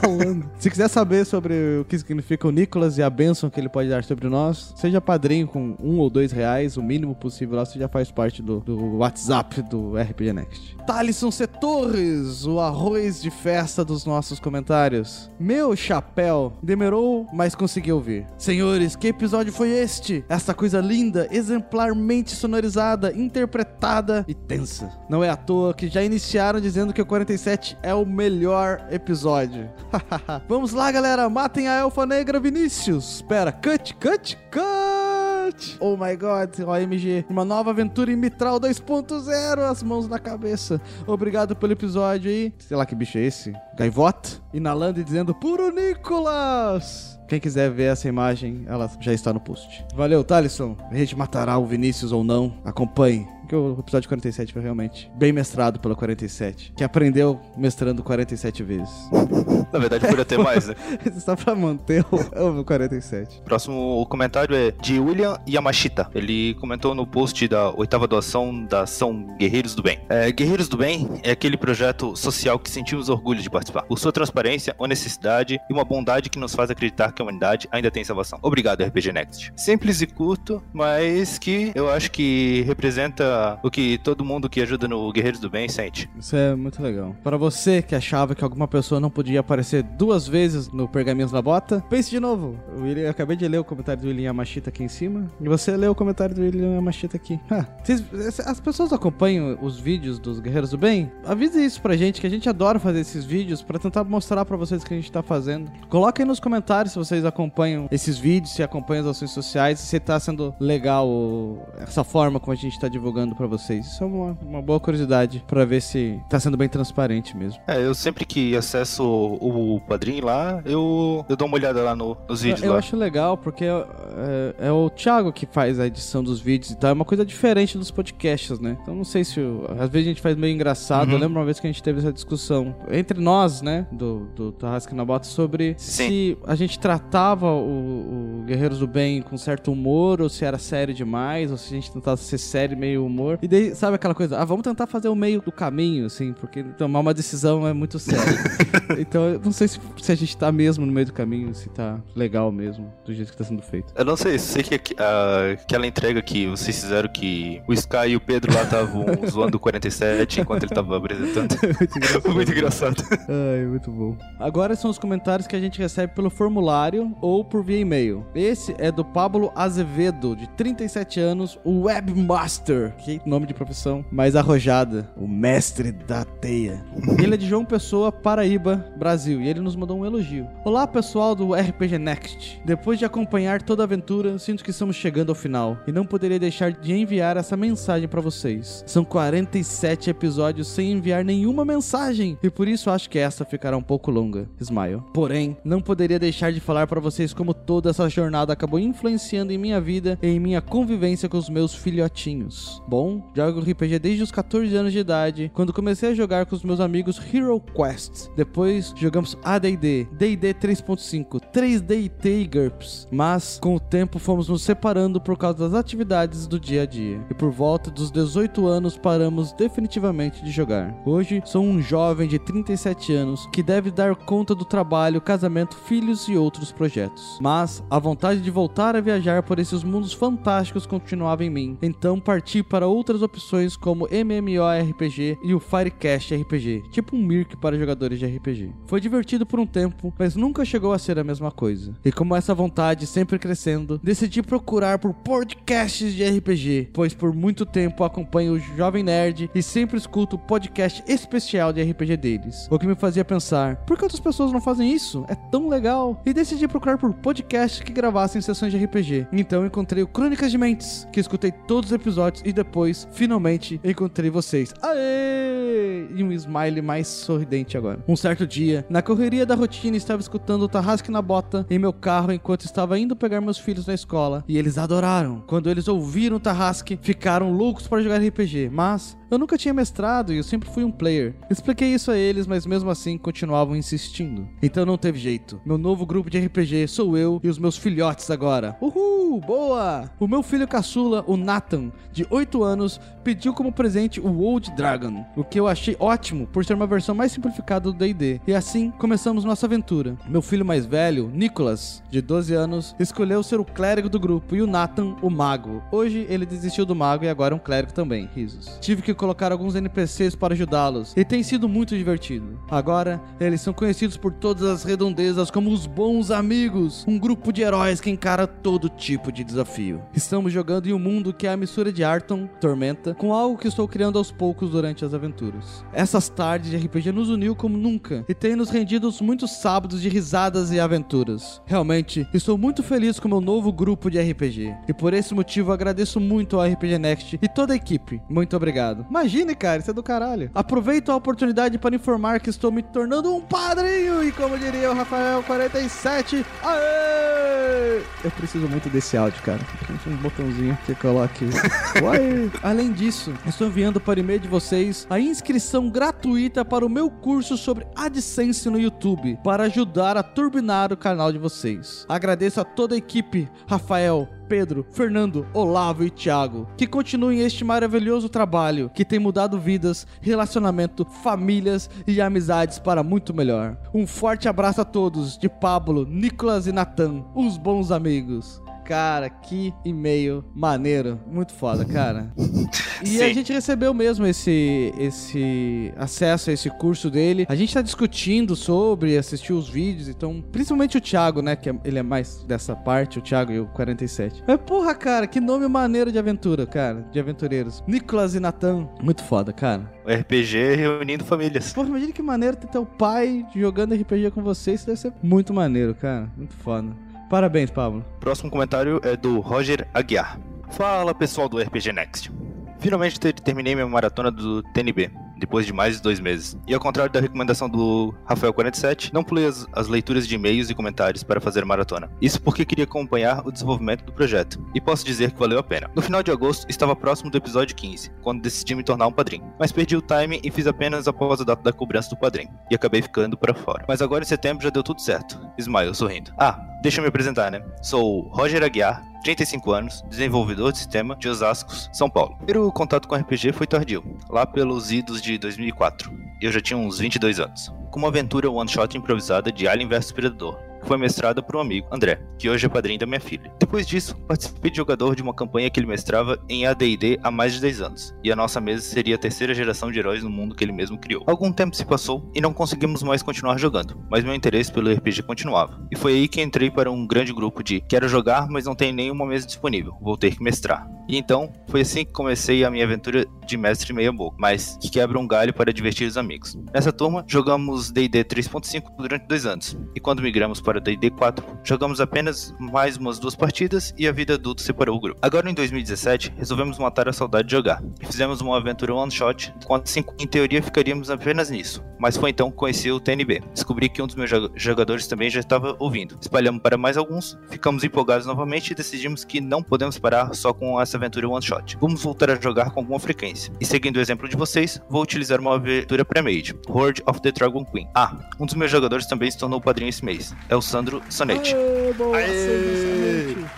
falando? <laughs> Se quiser saber sobre o que significa o Nicolas e a bênção que ele pode dar sobre nós, seja padrinho com um ou dois reais, o mínimo possível lá, você já faz parte do, do WhatsApp do RPG Next. Thalisson C. Torres, o arroz de festa dos nossos comentários. Meu chapéu demorou, mas consegui ouvir. Senhores, que episódio foi este? Essa coisa linda, exemplarmente sonorizada, interpretada e tensa. Não é à toa que já iniciaram dizendo que o 47 é o melhor episódio. <laughs> <laughs> Vamos lá, galera, matem a Elfa Negra Vinícius. Espera, cut, cut, cut. Oh my god, OMG. Uma nova aventura em Mitral 2.0, as mãos na cabeça. Obrigado pelo episódio aí. Sei lá que bicho é esse. Gaivota. Inalando e dizendo Puro Nicolas. Quem quiser ver essa imagem, ela já está no post. Valeu, Thalisson. A gente matará o Vinícius ou não. Acompanhe. Porque o episódio 47 foi realmente bem mestrado pelo 47. Que aprendeu mestrando 47 vezes. <laughs> Na verdade, poderia ter mais, né? <laughs> Só pra manter o, o 47. Próximo comentário é de William Yamashita. Ele comentou no post da oitava doação da ação Guerreiros do Bem. É, Guerreiros do Bem é aquele projeto social que sentimos orgulho de participar. Por sua transparência, honestidade e uma bondade que nos faz acreditar que a humanidade ainda tem salvação. Obrigado, RPG Next. Simples e curto, mas que eu acho que representa o que todo mundo que ajuda no Guerreiros do Bem sente. Isso é muito legal. Para você que achava que alguma pessoa não podia aparecer duas vezes no Pergaminhos na Bota, pense de novo. Eu acabei de ler o comentário do William Yamashita aqui em cima, e você leu o comentário do William Yamashita aqui. Ah, <laughs> vocês- as pessoas acompanham os vídeos dos Guerreiros do Bem? Avise isso pra gente, que a gente adora fazer esses vídeos pra tentar mostrar pra vocês o que a gente tá fazendo. Coloquem nos comentários se vocês acompanham esses vídeos, se acompanham as ações sociais, se tá sendo legal essa forma como a gente tá divulgando pra vocês. Isso é uma, uma boa curiosidade pra ver se tá sendo bem transparente mesmo. É, eu sempre que acesso o, o padrinho lá, eu, eu dou uma olhada lá no- nos vídeos eu lá. acho legal porque é, é o Thiago que faz a edição dos vídeos e tal. É uma coisa diferente dos podcasts, né? Então não sei se. o- às vezes a gente faz meio engraçado. Uhum. Eu lembro uma vez que a gente teve essa discussão entre nós, né? Do, do Tarrasque na Bota sobre se a gente tratava o, o Guerreiros do Bem com certo humor ou se era sério demais, ou se a gente tentava ser sério meio humor. E daí, sabe aquela coisa? Ah, vamos tentar fazer o meio do caminho, assim, porque tomar uma decisão é muito sério. <laughs> então eu não sei se, se a gente tá mesmo no meio do caminho, se tá legal mesmo, do jeito que tá sendo feito. Eu não sei, sei que ah, aquela entrega que vocês fizeram que o Sky e o Pedro lá estavam <laughs> zoando o 47 enquanto ele tava apresentando. <laughs> Foi muito engraçado. Ai, muito bom. Agora são os comentários que a gente recebe pelo formulário ou por via e-mail. Esse é do Pablo Azevedo, de 37 anos, o Webmaster. Que nome de profissão mais arrojada. O mestre da teia. ele é de João Pessoa, Paraíba, Brasil. E ele nos mandou um elogio. Olá, pessoal do RPG Next. Depois de acompanhar toda a aventura, sinto que estamos chegando ao final. E não poderia deixar de enviar essa mensagem pra vocês. São 47 episódios sem enviar nenhuma mensagem. E por isso acho que essa ficará um pouco longa. Smile. Porém, não poderia deixar de falar pra vocês como toda essa jornada acabou influenciando em minha vida e em minha convivência com os meus filhotinhos. Bom, jogo RPG desde os 14 anos de idade, quando comecei a jogar com os meus amigos Hero Quest. Depois jogamos AD&D, D&D 3.5, 3D e T e GURPS. Mas com o tempo fomos nos separando por causa das atividades do dia a dia. E por volta dos 18 anos paramos definitivamente de jogar. Hoje sou um jovem de 37 anos que deve dar conta do trabalho, casamento, filhos e outros projetos. Mas a vontade de voltar a viajar por esses mundos fantásticos continuava em mim. Então parti para outras opções como MMORPG e o Firecast RPG, tipo um Mirk para jogadores de RPG. Foi divertido por um tempo, mas nunca chegou a ser a mesma coisa. E como essa vontade sempre crescendo, decidi procurar por podcasts de RPG, pois por muito tempo acompanho o Jovem Nerd e sempre escuto o podcast especial de RPG deles. O que me fazia pensar, por que outras pessoas não fazem isso? É tão legal. E decidi procurar por podcasts que gravassem sessões de RPG. Então encontrei o Crônicas de Mentes, que escutei todos os episódios e depois, finalmente, encontrei vocês. Aê! E um smile mais sorridente agora. Um certo dia, na correria da rotina, estava escutando o Tarrasque na Bota em meu carro enquanto estava indo pegar meus filhos na escola. E eles adoraram. Quando eles ouviram o Tarrasque, ficaram loucos para jogar RPG. Mas eu nunca tinha mestrado e eu sempre fui um player. Expliquei isso a eles, mas mesmo assim continuavam insistindo. Então não teve jeito. Meu novo grupo de RPG sou eu e os meus filhotes agora. Uhul, boa! O meu filho caçula, o Nathan, de 8 anos, pediu como presente o Old Dragon, o que eu achei ótimo por ser uma versão mais simplificada do D&D. E assim começamos nossa aventura. Meu filho mais velho, Nicholas, de 12 anos, escolheu ser o clérigo do grupo e o Nathan, o mago. Hoje ele desistiu do mago e agora é um clérigo também, risos. Tive que colocar alguns NPCs para ajudá-los e tem sido muito divertido. Agora, eles são conhecidos por todas as redondezas como os bons amigos, um grupo de heróis que encara todo tipo de desafio. Estamos jogando em um mundo que é a mistura de Arton, Tormenta, com algo que estou criando aos poucos durante as aventuras. Essas tardes de RPG nos uniu como nunca e tem nos rendido muitos sábados de risadas e aventuras. Realmente, estou muito feliz com meu novo grupo de RPG e por esse motivo agradeço muito ao RPG Next e toda a equipe. Muito obrigado. Imagine, cara, isso é do caralho. Aproveito a oportunidade para informar que estou me tornando um padrinho e como diria o Rafael 47, aê! Eu preciso muito desse áudio, cara. Tem um botãozinho que coloque. <laughs> Uai! Além disso, estou enviando para o e-mail de vocês a inscrição gratuita para o meu curso sobre AdSense no YouTube, para ajudar a turbinar o canal de vocês. Agradeço a toda a equipe, Rafael, Pedro, Fernando, Olavo e Thiago, que continuem este maravilhoso trabalho que tem mudado vidas, relacionamento, famílias e amizades para muito melhor. Um forte abraço a todos de Pablo, Nicolas e Natan, os bons amigos. Cara, que e-mail maneiro. Muito foda, cara. <laughs> E Sim. a gente recebeu mesmo esse, esse acesso a esse curso dele. A gente tá discutindo sobre, assistiu os vídeos, então, principalmente o Thiago, né, que é- ele é mais dessa parte, o Thiago e o 47. Mas porra, cara, que nome maneiro de aventura, cara, de aventureiros. Nicolas e Nathan, muito foda, cara. O RPG reunindo famílias. Porra, imagina que maneiro ter teu pai jogando RPG com você, isso deve ser muito maneiro, cara, muito foda. Parabéns, Pablo. Próximo comentário é do Roger Aguiar. Fala pessoal do RPG Next. Finalmente ter- terminei minha maratona do TNB, depois de mais de dois meses. E ao contrário da recomendação do Rafael47, não pulei as, as leituras de e-mails e comentários para fazer maratona. Isso porque queria acompanhar o desenvolvimento do projeto, e posso dizer que valeu a pena. No final de agosto, estava próximo do episódio 15, quando decidi me tornar um padrinho. Mas perdi o timing e fiz apenas após a data da cobrança do padrinho, e acabei ficando para fora. Mas agora em setembro já deu tudo certo. Smile sorrindo. Ah, deixa eu me apresentar, né? Sou Roger Aguiar, 35 anos, desenvolvedor de sistema de Osasco, São Paulo. Primeiro contato com RPG foi tardio, lá pelos idos de 2004. Eu já tinha uns 22 anos. Com uma aventura one-shot improvisada de Alien vs Predador, foi mestrada por um amigo, André, que hoje é padrinho da minha filha. Depois disso, participei de jogador de uma campanha que ele mestrava em AD&D há mais de 10 anos, e a nossa mesa seria a terceira geração de heróis no mundo que ele mesmo criou. Algum tempo se passou e não conseguimos mais continuar jogando, mas meu interesse pelo RPG continuava. E foi aí que entrei para um grande grupo de quero jogar, mas não tem nenhuma mesa disponível, vou ter que mestrar. E então, foi assim que comecei a minha aventura de mestre meia boca, mas que quebra um galho para divertir os amigos. Nessa turma, jogamos D&D 3.5 durante dois anos, e quando migramos para D&D 4, jogamos apenas mais umas duas partidas e a vida adulta separou o grupo. Agora em 2017, resolvemos matar a saudade de jogar, e fizemos uma aventura one-shot, quando assim, em teoria ficaríamos apenas nisso. Mas foi então que conheci o TNB. Descobri que um dos meus jo- jogadores também já estava ouvindo. Espalhamos para mais alguns, ficamos empolgados novamente e decidimos que não podemos parar só com essa aventura one shot. Vamos voltar a jogar com alguma frequência. E seguindo o exemplo de vocês, vou utilizar uma aventura pré-made, Horde of the Dragon Queen. Ah, um dos meus jogadores também se tornou padrinho esse mês. É o Sandro Sonetti.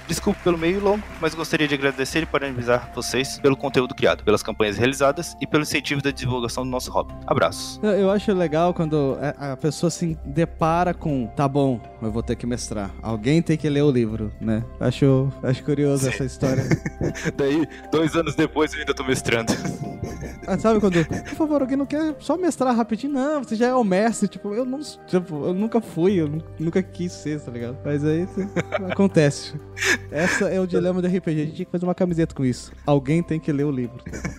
Desculpe pelo meio longo, mas gostaria de agradecer e parabenizar vocês pelo conteúdo criado, pelas campanhas realizadas e pelo incentivo da divulgação do nosso hobby. Abraços. Eu, eu acho legal quando a, a pessoa se depara com, tá bom, eu vou ter que mestrar. Alguém tem que ler o livro, né? Acho, acho curioso essa história. <laughs> Daí, dois anos depois, eu ainda tô mestrando. Ah, sabe quando, por favor, alguém não quer só mestrar rapidinho? Não, você já é o mestre. Tipo, eu não, tipo, eu nunca fui, eu nu- nunca quis ser, tá ligado? Mas aí acontece. Essa é o dilema do RPG. A gente tinha que fazer uma camiseta com isso. Alguém tem que ler o livro. <laughs>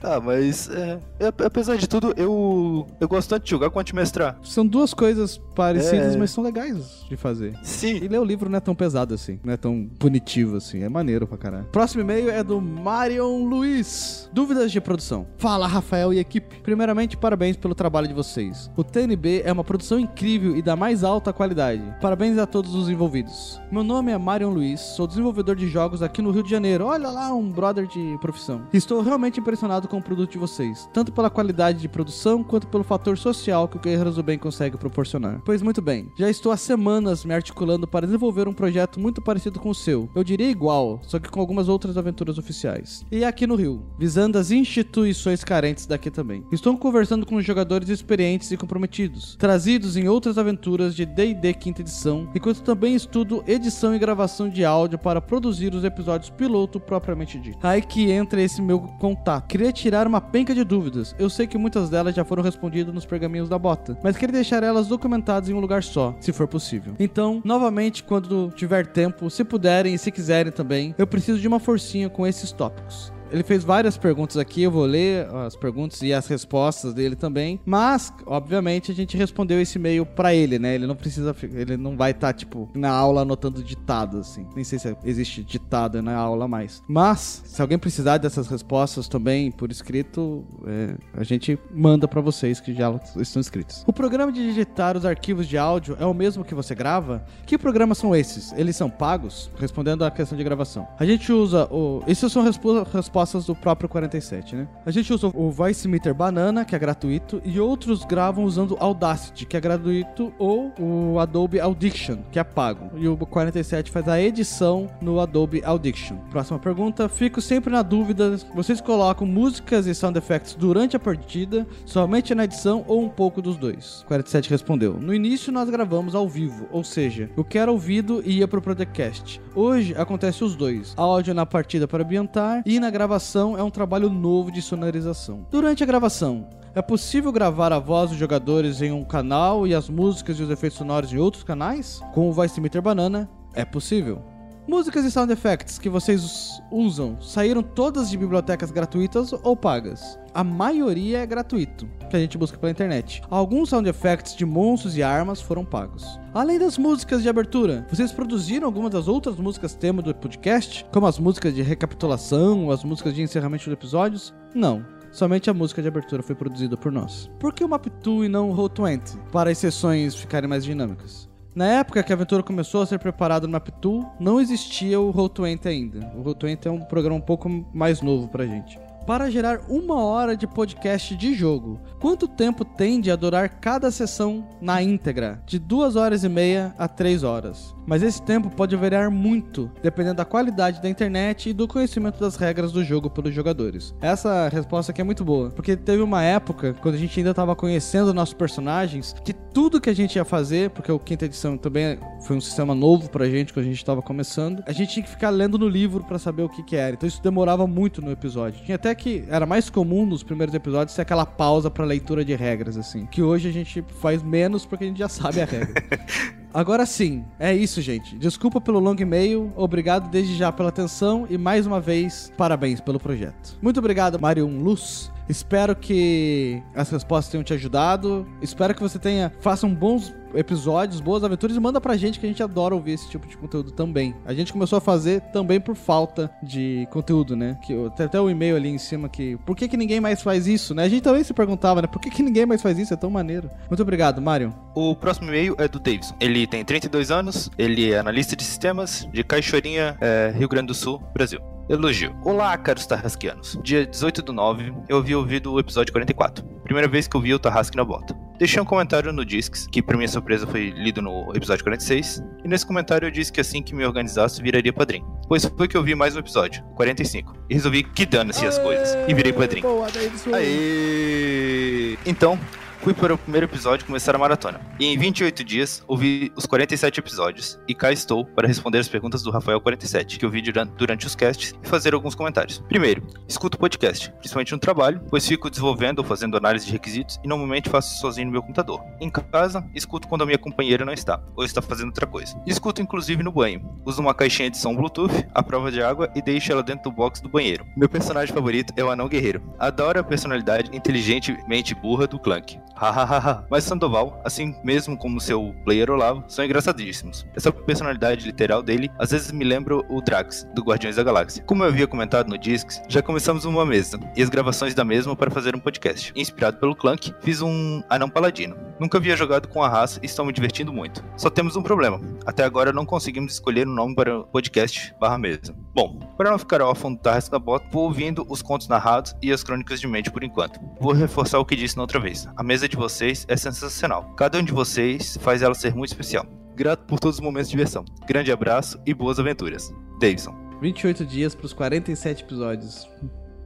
Tá, mas é, é, apesar de tudo, eu, eu gosto tanto de jogar quanto de mestrar. São duas coisas parecidas, É. mas são legais de fazer. Sim. E ler o livro não é tão pesado assim, não é tão punitivo assim, é maneiro pra caralho. Próximo e-mail é do Marion Luiz. Dúvidas de produção. Fala, Rafael e equipe. Primeiramente, parabéns pelo trabalho de vocês. O TNB é uma produção incrível e da mais alta qualidade. Parabéns a todos os envolvidos. Meu nome é Marion Luiz, sou desenvolvedor de jogos aqui no Rio de Janeiro. Olha lá, um brother de profissão. Estou realmente impressionado com o produto de vocês, tanto pela qualidade de produção quanto pelo fator social que o Guerreiros do Bem consegue proporcionar. Pois muito bem, já estou há semanas me articulando para desenvolver um projeto muito parecido com o seu. Eu diria igual, só que com algumas outras aventuras oficiais. E aqui no Rio, visando as instituições carentes daqui também. Estou conversando com jogadores experientes e comprometidos, trazidos em outras aventuras de D&D quinta edição, enquanto também estudo edição e gravação de áudio para produzir os episódios piloto propriamente dito. Aí que entra esse meu contato. Queria tirar uma penca de dúvidas. Eu sei que muitas delas já foram respondidas nos pergaminhos da bota, mas queria deixar elas documentadas em um lugar só, se for possível. Então, novamente, quando tiver tempo, se puderem e se quiserem também, eu preciso de uma forcinha com esses tópicos. Ele fez várias perguntas aqui, eu vou ler as perguntas e as respostas dele também. Mas, obviamente, a gente respondeu esse e-mail pra ele, né? Ele não precisa, ele não vai estar, tipo, na aula anotando ditado, assim. Nem sei se existe ditado na aula mais. Mas, se alguém precisar dessas respostas também por escrito, é, a gente manda pra vocês que já estão escritos. O programa de digitar os arquivos de áudio é o mesmo que você grava? Que programas são esses? Eles são pagos? Respondendo à questão de gravação. A gente usa o. Essas são respo- respostas do próprio 47, né? A gente usa o Voice Meter Banana, que é gratuito, e outros gravam usando Audacity, que é gratuito, ou o Adobe Audition, que é pago. E o 47 faz a edição no Adobe Audition. Próxima pergunta. Fico sempre na dúvida: vocês colocam músicas e sound effects durante a partida, somente na edição ou um pouco dos dois? 47 respondeu: No início nós gravamos ao vivo, ou seja, o que era ouvido ia pro podcast. Hoje acontece os dois: áudio na partida para ambientar e na gravação gravação é um trabalho novo de sonorização. Durante a gravação, é possível gravar a voz dos jogadores em um canal e as músicas e os efeitos sonoros em outros canais? Com o Voice Meter Banana, é possível. Músicas e sound effects que vocês usam saíram todas de bibliotecas gratuitas ou pagas? A maioria é gratuito, que a gente busca pela internet. Alguns sound effects de monstros e armas foram pagos. Além das músicas de abertura, vocês produziram algumas das outras músicas tema do podcast, como as músicas de recapitulação, as músicas de encerramento de episódios? Não. Somente a música de abertura foi produzida por nós. Por que o Map2 e não o Roll20? Para as sessões ficarem mais dinâmicas. Na época que a aventura começou a ser preparada no Map2, não existia o Roll20 ainda. O Roll20 é um programa um pouco mais novo pra gente. Para gerar uma hora de podcast de jogo, quanto tempo tende a durar cada sessão na íntegra? De duas horas e meia a três horas. Mas esse tempo pode variar muito, dependendo da qualidade da internet e do conhecimento das regras do jogo pelos jogadores. Essa resposta aqui é muito boa, porque teve uma época, quando a gente ainda estava conhecendo nossos personagens, que tudo que a gente ia fazer, porque o quinta edição também foi um sistema novo pra gente quando a gente estava começando, a gente tinha que ficar lendo no livro para saber o que que era. Então isso demorava muito no episódio. Tinha até que era mais comum nos primeiros episódios ser aquela pausa para leitura de regras assim, que hoje a gente faz menos porque a gente já sabe a regra. <laughs> Agora sim, é isso, gente. Desculpa pelo longo e-mail, obrigado desde já pela atenção e mais uma vez, parabéns pelo projeto. Muito obrigado, Marion Luz. Espero que as respostas tenham te ajudado. Espero que você tenha faça um bons episódios, boas aventuras e manda pra gente que a gente adora ouvir esse tipo de conteúdo também. A gente começou a fazer também por falta de conteúdo, né? Que tem até o e-mail ali em cima que por que que ninguém mais faz isso, né? A gente também se perguntava, né? Por que que ninguém mais faz isso? É tão maneiro. Muito obrigado, Marion. O próximo e-mail é do Davidson. Ele tem 32 anos, ele é analista de sistemas de Cachoeirinha, é, Rio Grande do Sul, Brasil. Elogio. Olá, caros Tarrasquianos. Dia 18 do 9, eu havia ouvido o episódio 44. Primeira vez que eu vi o Tarrasque na bota. Deixei um comentário no Discs, que pra minha surpresa foi lido no episódio 46, e nesse comentário eu disse que assim que me organizasse viraria padrinho. Pois foi que eu vi mais um episódio, 45, e resolvi que dane-se as coisas, e virei padrinho. Boa. Aê! Então, fui para o primeiro episódio começar a maratona. E em 28 dias, ouvi os 47 episódios. E cá estou para responder as perguntas do Rafael 47, que eu vi duran- durante os casts, e fazer alguns comentários. Primeiro, escuto podcast, principalmente no trabalho, pois fico desenvolvendo ou fazendo análise de requisitos e normalmente faço sozinho no meu computador. Em casa, escuto quando a minha companheira não está, ou está fazendo outra coisa. Escuto inclusive no banho. Uso uma caixinha de som Bluetooth, a prova de água e deixo ela dentro do box do banheiro. Meu personagem favorito é o Anão Guerreiro. Adoro a personalidade inteligentemente burra do Clank. Hahaha. <laughs> Mas Sandoval, assim mesmo como seu player Olavo, são engraçadíssimos. Essa personalidade literal dele às vezes me lembra o Drax, do Guardiões da Galáxia. Como eu havia comentado no Discs, já começamos uma mesa e as gravações da mesma para fazer um podcast. Inspirado pelo Clank, fiz um Anão Paladino. Nunca havia jogado com a raça e estou me divertindo muito. Só temos um problema. Até agora não conseguimos escolher um nome para o podcast barra mesa. Bom, para não ficar órfão do Tarrasque da Bota, vou ouvindo os contos narrados e as crônicas de mente por enquanto. Vou reforçar o que disse na outra vez. A mesa de vocês é sensacional. Cada um de vocês faz ela ser muito especial. Grato por todos os momentos de diversão. Grande abraço e boas aventuras. Davidson. 28 dias pros 47 episódios.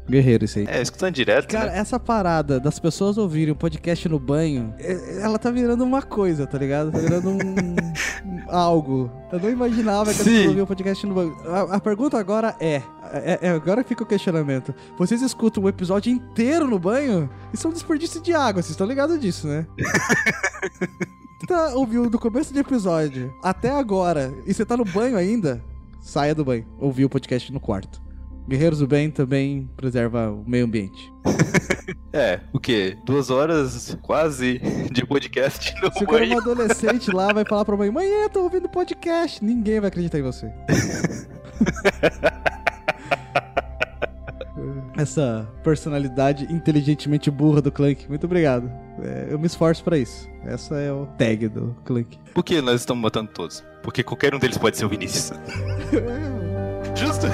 Guerreiro isso aí. É, escutando direto, Cara, né? essa parada das pessoas ouvirem um podcast no banho, é- ela tá virando uma coisa, tá ligado? Tá virando um. um- <laughs> algo. Eu não imaginava que as Sim. pessoas ouviam podcast no banho. A, a pergunta agora é, é, é- Agora fica o questionamento. Vocês escutam o episódio inteiro no banho? Isso é um desperdício de água, vocês estão ligados disso, né? <laughs> tá ouviu do começo do episódio até agora e você tá no banho ainda, saia do banho. Ouviu o podcast no quarto. Guerreiros do Bem também preserva o meio ambiente. <laughs> É, o quê? Duas horas quase de podcast no Se banho. um adolescente lá, vai falar pra mãe, mãe, eu tô ouvindo podcast. Ninguém vai acreditar em você. <laughs> Essa personalidade inteligentemente burra do Clank. Muito obrigado. É, eu me esforço pra isso. Essa é o tag do Clank. Por que nós estamos matando todos? Porque qualquer um deles pode ser o Vinícius. <laughs> Justo.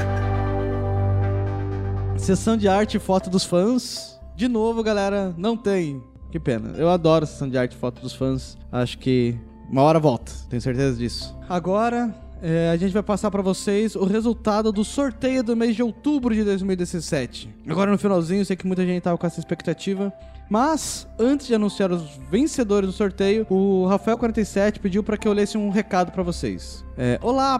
Sessão de arte e foto dos fãs. De novo, galera, não tem. Que pena. Eu adoro sessão de arte e foto dos fãs. Acho que uma hora volta, tenho certeza disso. Agora, é, a gente vai passar pra vocês o resultado do sorteio do mês de outubro de 2017. Agora no finalzinho, sei que muita gente tava com essa expectativa. Mas, antes de anunciar os vencedores do sorteio, o Rafael47 pediu pra que eu lesse um recado pra vocês. É, Olá,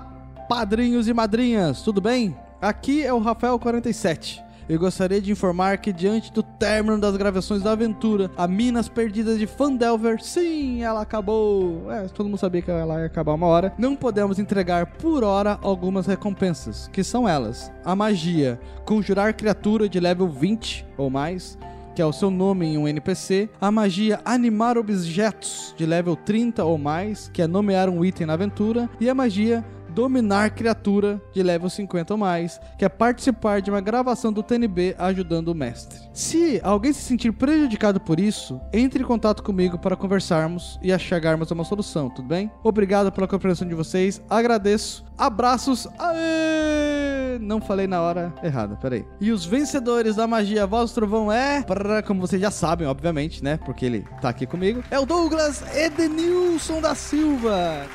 padrinhos e madrinhas, tudo bem? Aqui é o Rafael47. Eu gostaria de informar que diante do término das gravações da aventura, a Minas Perdidas de Fandelver, sim, ela acabou. É, todo mundo sabia que ela ia acabar uma hora. Não podemos entregar por hora algumas recompensas, que são elas: a magia, conjurar criatura de level 20 ou mais, que é o seu nome em um NPC, a magia animar objetos de level 30 ou mais, que é nomear um item na aventura, e a magia dominar criatura de level 50 ou mais, que é participar de uma gravação do TNB ajudando o mestre. Se alguém se sentir prejudicado por isso, entre em contato comigo para conversarmos e chegarmos a uma solução, tudo bem? Obrigado pela compreensão de vocês, agradeço, abraços, aê! Não falei na hora errada, peraí. E os vencedores da magia Voz do Trovão é, como vocês já sabem, obviamente, né? Porque ele tá aqui comigo, é o Douglas Edenilson da Silva.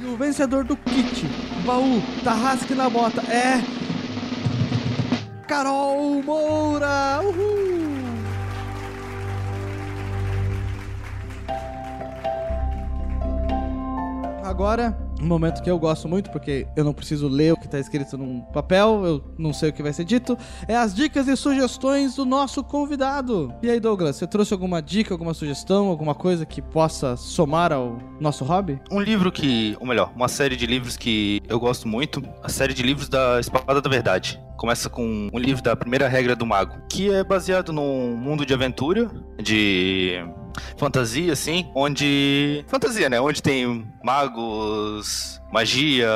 E o vencedor do kit, baú, tarrasque na bota, é. Carol Moura! Uhul! Agora, um momento que eu gosto muito, porque eu não preciso ler o que está escrito num papel, eu não sei o que vai ser dito, é as dicas e sugestões do nosso convidado. E aí, Douglas, você trouxe alguma dica, alguma sugestão, alguma coisa que possa somar ao nosso hobby? Um livro que, ou melhor, uma série de livros que eu gosto muito, a série de livros da Espada da Verdade. Começa com um livro da Primeira Regra do Mago, que é baseado num mundo de aventura, de fantasia, assim, onde. Fantasia, né? Onde tem magos, magia,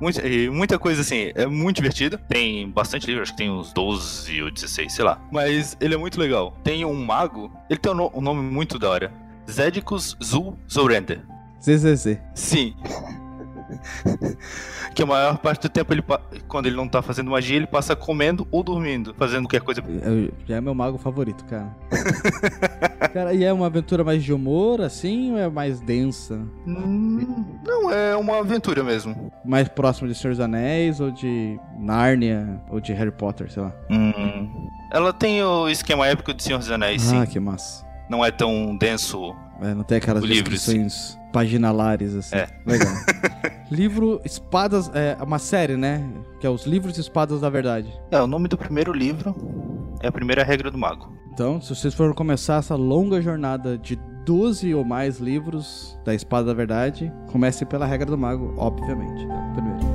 muita, muita coisa assim. É muito divertido. Tem bastante livro, acho que tem uns 12 ou 16, sei lá. Mas ele é muito legal. Tem um mago, ele tem um, no- um nome muito da hora: Zedicus Zul Zorender. ZZZ. Sim. <laughs> que a maior parte do tempo, ele, quando ele não tá fazendo magia, ele passa comendo ou dormindo, fazendo qualquer coisa. Eu- já é meu mago favorito, cara. <laughs> cara, e é uma aventura mais de humor, assim, ou é mais densa? Não, é uma aventura mesmo. Mais próximo de Senhor dos Anéis, ou de Nárnia, ou de Harry Potter, sei lá. Hum. Ela tem o esquema épico de Senhor dos Anéis, sim. Ah, que massa. Não é tão denso. É, não tem aquelas O livro, descrições paginalares, assim. É. Legal. <laughs> livro Espadas, é uma série, né? Que é os Livros de Espadas da Verdade. É, o nome do primeiro livro é a primeira regra do mago. Então, se vocês forem começar essa longa jornada de 12 ou mais livros da Espada da Verdade, comece pela regra do mago, obviamente. Então, primeiro.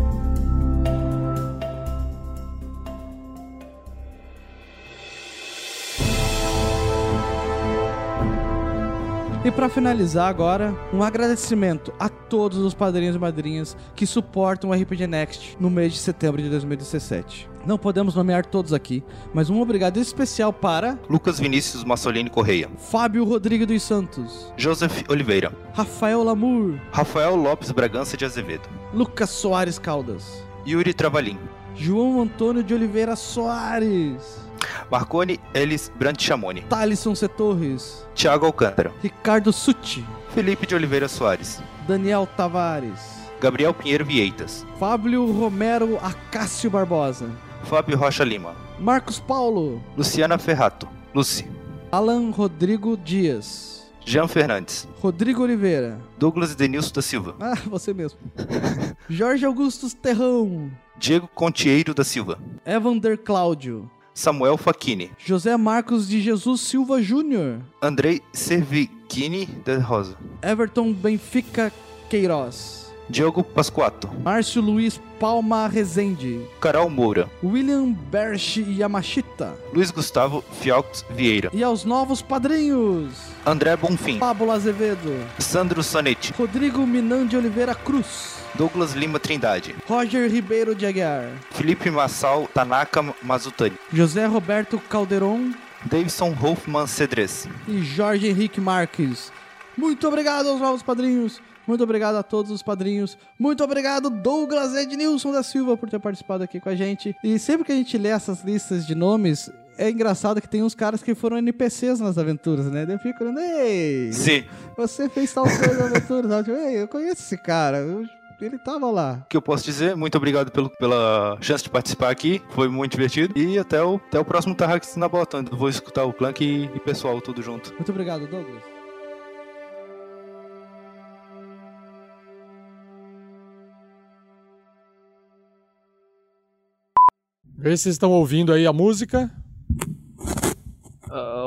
E para finalizar agora, um agradecimento a todos os padrinhos e madrinhas que suportam o RPG Next no mês de setembro de 2017. Não podemos nomear todos aqui, mas um obrigado especial para Lucas Vinícius Massolini Correia. Fábio Rodrigues dos Santos, Joseph Oliveira. Rafael Lamour, Rafael Lopes Bragança de Azevedo. Lucas Soares Caldas, Yuri Travalim. João Antônio de Oliveira Soares, Marconi Elis Brandt Chamoni. Thalisson C. Torres, Thiago Alcântara. Ricardo Sutti, Felipe de Oliveira Soares. Daniel Tavares, Gabriel Pinheiro Vieitas. Fábio Romero Acácio Barbosa, Fábio Rocha Lima. Marcos Paulo, Luciana Ferrato. Lucy. Alan Rodrigo Dias, Jean Fernandes. Rodrigo Oliveira, Douglas Denilson da Silva. <laughs> ah, você mesmo, Jorge Augustus Terrão, Diego Contieiro da Silva. Evander Cláudio, Samuel Facchini. José Marcos de Jesus Silva Júnior, Andrei Servighini da Rosa. Everton Benfica Queiroz, Diogo Pasquato. Márcio Luiz Palma Rezende, Carol Moura. William Berch Yamashita Luiz Gustavo Fialx Vieira. e aos novos padrinhos André Bonfim. Pablo Azevedo, Sandro Sanetti. Rodrigo Minan de Oliveira Cruz, Douglas Lima Trindade. Roger Ribeiro de Aguiar, Felipe Massal Tanaka Mazutani. José Roberto Calderon Davidson Hoffman Cedres. e Jorge Henrique Marques. Muito obrigado aos novos padrinhos. Muito obrigado a todos os padrinhos. Muito obrigado, Douglas Ednilson da Silva, por ter participado aqui com a gente. E sempre que a gente lê essas listas de nomes, é engraçado que tem uns caras que foram NPCs nas aventuras, né? Eu fico olhando, ei, Sim. você fez tal coisa na aventura. tal. Tipo, Ei, eu conheço esse cara. eu- ele tava lá. O que eu posso dizer? Muito obrigado pelo, pela chance de participar aqui. Foi muito divertido. E até o, até o próximo Tarrax na bota. onde eu Vou escutar o Clank e, e pessoal tudo junto. Muito obrigado, Douglas. Vê se vocês estão ouvindo aí a música.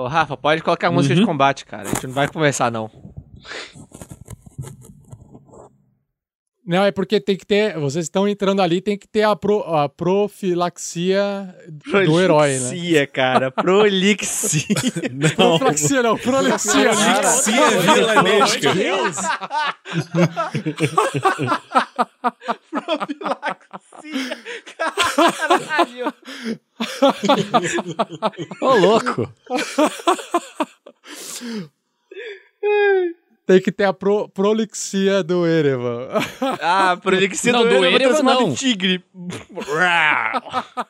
Rafa, pode colocar a música de Uhum. combate, cara. A gente não vai conversar, não. Não, é porque tem que ter. Vocês estão entrando ali, tem que ter a, pro- a profilaxia do herói, né? Prolixia, cara. Prolixia. <laughs> Profilaxia não, prolixia. Prolixia vilanesca. Caralho. Ô, louco. <laughs> Tem que ter a pro, prolixia do Erevan. Ah, prolixia Não, do do Erevan Erevan transformado não. em tigre.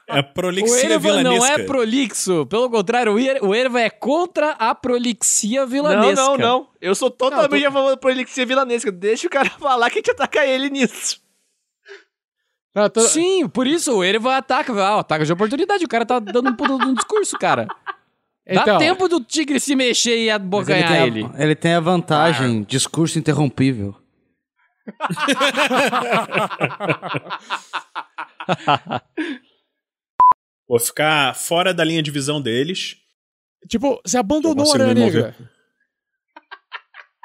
É O prolixia Erevan não vilanesca. é prolixo. Pelo contrário, o Ere- o Erevan é contra a prolixia Não, vilanesca. não, não. Eu sou totalmente a favor da prolixia vilanesca. Deixa o cara <laughs> falar que a gente ataca ele nisso. Não, tô- Sim, por isso o Erevan ataca. Ah, ataca de oportunidade. O cara tá dando um um discurso, cara. Dá Então. tempo do tigre se mexer e ele, abocanhar tem ele. a, ele tem a vantagem, discurso interrompível. <laughs> Vou ficar fora da linha de visão deles. Tipo, você abandonou a Aranha. Negra.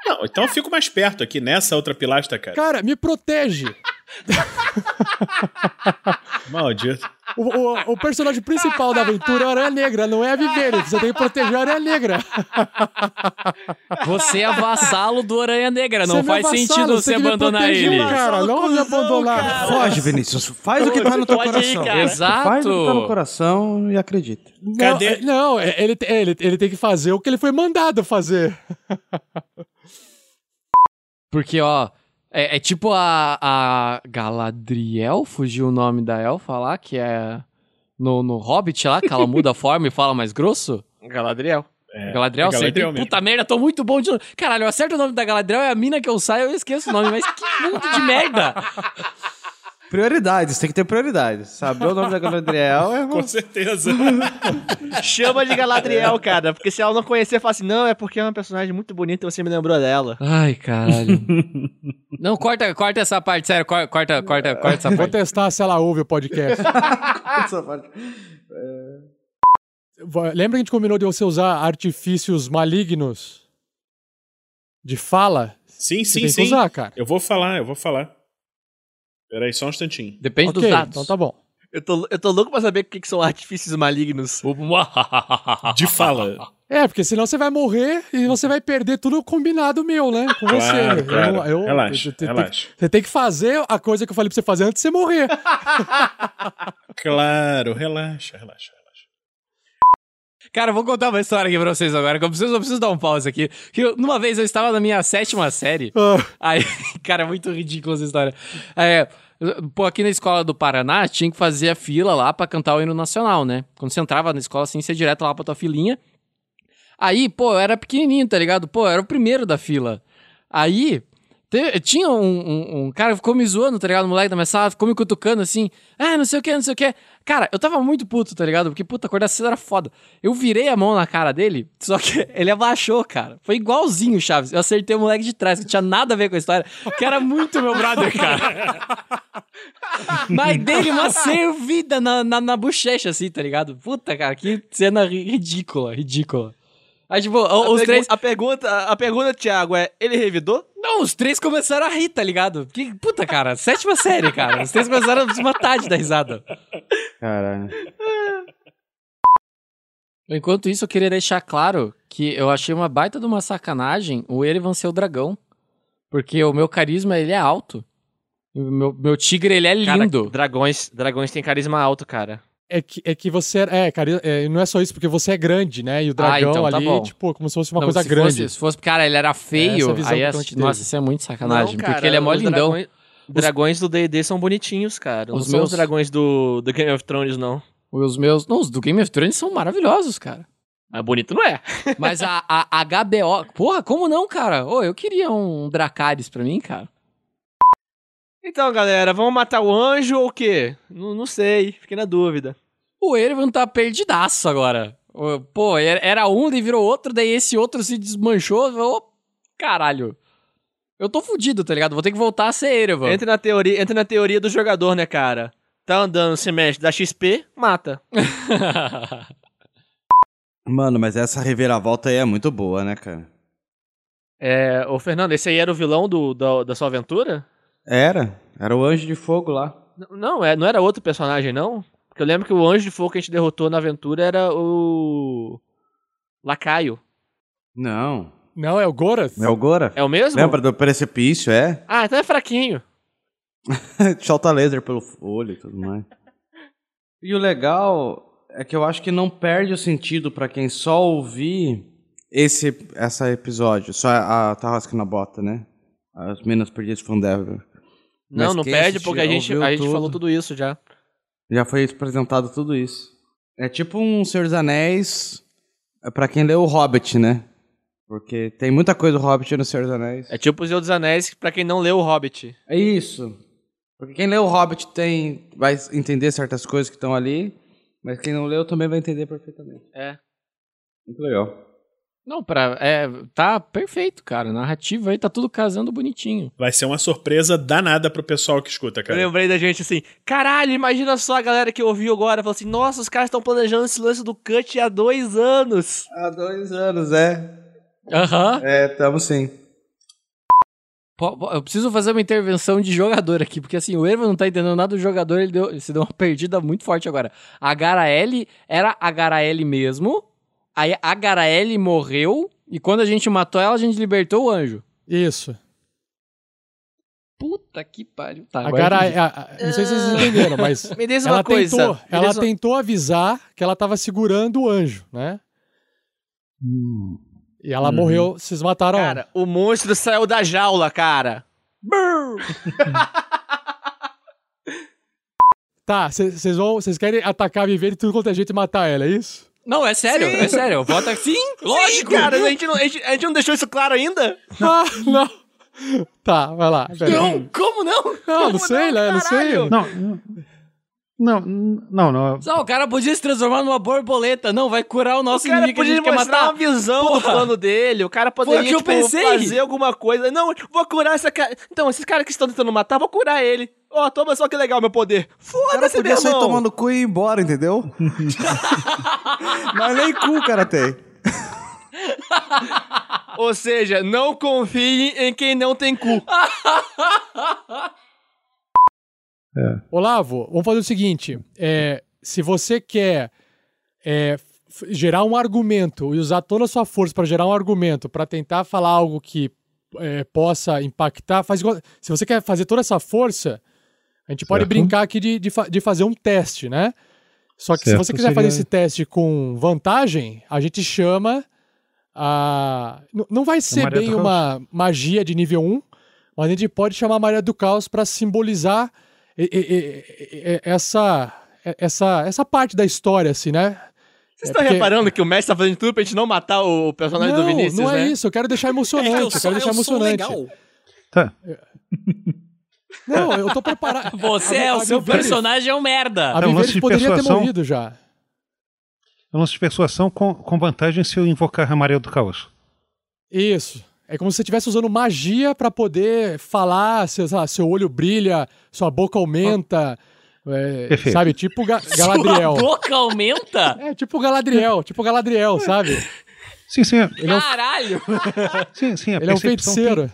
Não, então eu fico mais perto aqui nessa outra pilastra, cara. Cara, me protege. <laughs> Maldito. O, o- o personagem principal da aventura é a Aranha Negra, não é a Viveiro. Você tem que proteger a Aranha Negra. Você é vassalo do Aranha Negra. Não Você é faz vassalo, sentido você você tem que me abandonar proteger, ele. Cara, não me abandonar. Foge, Vinícius. Faz o que tá no teu Pode ir, coração. cara. Exato. Faz o que tá no coração e acredita. Não, Cadê? é- Não, é- ele, ele, ele tem que fazer o que ele foi mandado fazer. Porque, ó, é, é tipo a, a Galadriel, fugiu o nome da elfa lá, que é no, no Hobbit lá, que ela muda a forma e fala mais grosso. Galadriel. É, Galadriel, é acertei. Galadriel mesmo. Puta merda, tô muito bom de novo. Caralho, eu acerto o nome da Galadriel, é a mina que eu saio, eu esqueço o nome, mas que mundo de merda. Prioridades, tem que ter prioridades. Saber o nome da Galadriel é... <laughs> Com certeza. <laughs> Chama de Galadriel, cara. Porque se ela não conhecer, fala assim: não, é porque é uma personagem muito bonita e você me lembrou dela. Ai, caralho. <laughs> Não, corta, corta essa parte, sério, corta, corta, corta, corta essa Vou parte. testar se ela ouve o podcast. Va- Lembra que a gente combinou de você usar artifícios malignos de fala? Sim, Você sim, tem sim. que usar, cara. Eu vou falar, eu vou falar. Peraí, só um instantinho. Depende Ok, dos dados. então tá bom. Eu tô, eu tô louco pra saber o que, que são artifícios malignos. <laughs> De fala. É, porque senão você vai morrer e você vai perder tudo combinado meu, né? Com você. Claro, claro. Eu- eu- Relaxa, eu- eu- eu- relaxa. Você tem que fazer a coisa que eu falei pra você fazer antes de você morrer. <laughs> Claro, relaxa, relaxa, relaxa. Cara, eu vou contar uma história aqui pra vocês agora, que eu preciso, eu preciso dar um pause aqui. Que eu- numa vez eu estava na minha sétima série. Ah, Aí, <laughs> cara, é muito ridícula essa história. É, pô, aqui na escola do Paraná tinha que fazer a fila lá pra cantar o hino nacional, né? Quando você entrava na escola assim, você ia direto lá pra tua filinha. Aí, pô, eu era pequenininho, tá ligado? Pô, eu era o primeiro da fila. Aí, te- tinha um, um- um cara que ficou me zoando, tá ligado? O moleque da minha sala ficou me cutucando assim. Ah, não sei o que, não sei o que. Cara, eu tava muito puto, tá ligado? Porque, puta, acordar cedo era foda. Eu virei a mão na cara dele, só que <laughs> ele abaixou, cara. Foi igualzinho Chaves. Eu acertei o moleque de trás, que não tinha nada a ver com a história, que era muito meu brother, cara. Mas dele uma servida na, na, na bochecha, assim, tá ligado? Puta, cara, que cena ri- ridícula, ridícula. Aí, tipo, A os três. A pergunta, a pergunta, Thiago, é: ele revidou? Não, os três começaram a rir, tá ligado? Que, puta, cara, sétima série, cara. Os três começaram a se matar de dar risada. Caralho. Enquanto isso, eu queria deixar claro que eu achei uma baita de uma sacanagem o Erevan ser o dragão. Porque o meu carisma, ele é alto. O meu, meu tigre, ele é Cara, lindo. dragões, dragões têm carisma alto, cara. É que, é que você é, é, cara, é, não é só isso, porque você é grande, né? E o dragão então tá ali, bom. tipo, como se fosse uma Não, coisa se grande. Fosse, se fosse, cara, ele era Essa feio, visão aí, dei. nossa, isso é muito sacanagem. Não, cara, porque ele é mó os lindão. Dragões, dragões do D&D são bonitinhos, cara. Não Os são meus- os dragões do, do Game of Thrones, não. Os meus. Não, os do Game of Thrones são maravilhosos, cara. Mas bonito não é. Mas a, a HBO. Porra, como não, cara? Ô, eu queria um Dracarys pra mim, cara. Então, galera, vamos matar o anjo ou o quê? Não, não sei, fiquei na dúvida. O Erevan tá perdidaço agora. Pô, era um, daí virou outro, daí esse outro se desmanchou. Ô, caralho. Eu tô fudido, tá ligado? Vou ter que voltar a ser Erevan. Entra na teoria, entra na teoria do jogador, né, cara? Tá andando, se mexe, dá XP, mata. <laughs> Mano, mas essa reviravolta aí é muito boa, né, cara? É, ô Fernando, esse aí era o vilão do, da, da sua aventura? Era. Era o Anjo de Fogo lá. Não, é, não era outro personagem, não? Porque eu lembro que o anjo de fogo que a gente derrotou na aventura era o. Lacaio. Não. Não, é o Gorath? É o Gora? É o mesmo? Lembra do precipício, é? <laughs> Ah, então é fraquinho. Solta laser pelo olho e tudo mais. E o legal é que eu acho que não perde o sentido pra quem só ouvir esse essa episódio. Só a Tarrasca na Bota, né? As Minas Perdidas de Fandelver. Não, Mas não perde porque a gente, a gente tudo. falou tudo isso já. Já foi apresentado tudo isso. É tipo um Senhor dos Anéis é pra quem leu o Hobbit, né? Porque tem muita coisa do Hobbit no Senhor dos Anéis. É tipo o Senhor dos Anéis pra quem não leu o Hobbit. É isso. Porque quem leu o Hobbit tem vai entender certas coisas que estão ali, mas quem não leu também vai entender perfeitamente. É. Muito legal. Não, pra, é, tá perfeito, cara. Narrativa aí tá tudo casando bonitinho. Vai ser uma surpresa danada pro pessoal que escuta, Eu cara. lembrei da gente assim, caralho, imagina só a galera que ouviu agora, falou assim, nossa, os caras estão planejando esse lance do cut há dois anos. Há dois anos, é. Aham. É, tamo sim. Eu preciso fazer uma intervenção de jogador aqui, porque assim, o Erva não tá entendendo nada do jogador, ele, deu, ele se deu uma perdida muito forte agora. A Garaele era a Garaele mesmo, aí a Garaele morreu, e quando a gente matou ela, a gente libertou o anjo. Isso. Puta que pariu. Tá, A agora eu Gara, entendi. a- a- não sei se vocês entenderam, mas <laughs> Me diz ela uma coisa. tentou, ela uma- tentou avisar que ela tava segurando o anjo, né? E ela Uhum. morreu, vocês mataram ela. Cara, o monstro saiu da jaula, cara. <laughs> Tá, vocês vão, vocês querem atacar a Viver de tudo quanto é jeito e matar ela, é isso? Não, é sério, Sim. é sério. Eu voto sim, lógico. Sim, cara, a gente, não, a, gente, a gente não deixou isso claro ainda? Ah, não. Tá, vai lá. Não, como não? Não, não sei, né? Não sei. caralho? Não, não, não, não. Não, o cara podia se transformar numa borboleta. Não, vai curar o nosso O cara inimigo que a podia gente quer mostrar matar. uma visão do Porra. plano dele. O cara poderia, que eu tipo, fazer alguma coisa. Não, vou curar essa cara. Então, esses caras que estão tentando matar, vou curar ele. Ó, toma só que legal meu poder. Foda-se, meu podia sair irmão. tomando cu e ir embora, entendeu? <laughs> Mas nem cu o cara tem. <laughs> Ou seja, não confie em quem não tem cu. <laughs> Olavo, vamos fazer o seguinte: é, se você quer é, gerar um argumento e usar toda a sua força para gerar um argumento para tentar falar algo que é, possa impactar, faz igual. Se você quer fazer toda essa força, a gente pode Certo. brincar aqui de, de, fa- de fazer um teste, né? Só que se Certo, você quiser seria- fazer esse teste com vantagem, a gente chama a. N- Não vai ser bem uma magia de nível 1, mas a gente pode chamar a Maria do Caos para simbolizar e- e- e- e- essa, essa, essa parte da história, assim, né? Vocês É estão porque- reparando que o mestre tá fazendo tudo pra gente não matar o personagem não, do Vinícius, não é né? isso, eu quero deixar emocionante, eu, quero deixar emocionante. Tá. <laughs> Não, eu tô preparado. <laughs> Você A- é, a o seu personagem é um merda. A É um lance poderia ter persuasão. morrido já. É um lance de persuasão com, com vantagem se eu invocar a Maria do Caos. Isso. É como se você estivesse usando magia pra poder falar, seu, sei lá, seu olho brilha, sua boca aumenta. é, sabe? Tipo Ga <laughs> Galadriel. Sua boca aumenta? É, tipo Galadriel, tipo Galadriel, sabe? Sim, sim. Ele é um, Caralho! sim, sim a ele é um percepção tem- feiticeiro.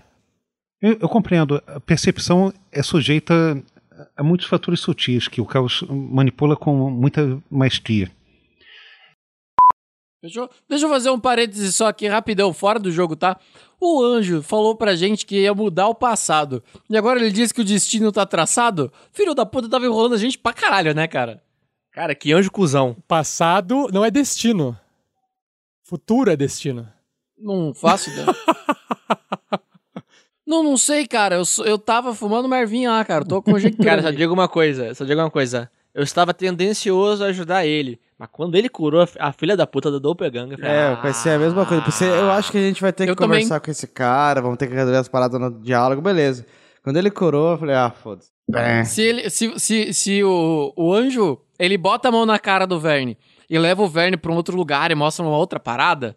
Eu, eu compreendo. A percepção é sujeita a muitos fatores sutis que o caos manipula com muita maestria. Deixa eu, deixa eu fazer um parêntese só aqui rapidão, fora do jogo, tá? O anjo falou pra gente que ia mudar o passado. E agora ele diz que o destino tá traçado? Filho da puta tava enrolando a gente pra caralho, né, cara? Cara, que anjo cuzão. Passado não é destino. Futuro é destino. Não faço ideia. <laughs> não, não sei, cara. Eu, eu tava fumando mervinha lá, cara. Tô conjecturando. Cara, só digo uma coisa, só digo uma coisa. Eu estava tendencioso a ajudar ele. Mas quando ele curou a, fi- a filha da puta do Doppelganger, eu falei, É, ah, vai ser a mesma coisa. Você- eu acho que a gente vai ter que Eu também. conversar com esse cara, vamos ter que resolver as paradas no diálogo, beleza. Quando ele curou, eu falei, ah, foda-se. É. Se, ele, se, se, se o, o anjo, ele bota a mão na cara do Verne e leva o Verne pra um outro lugar e mostra uma outra parada,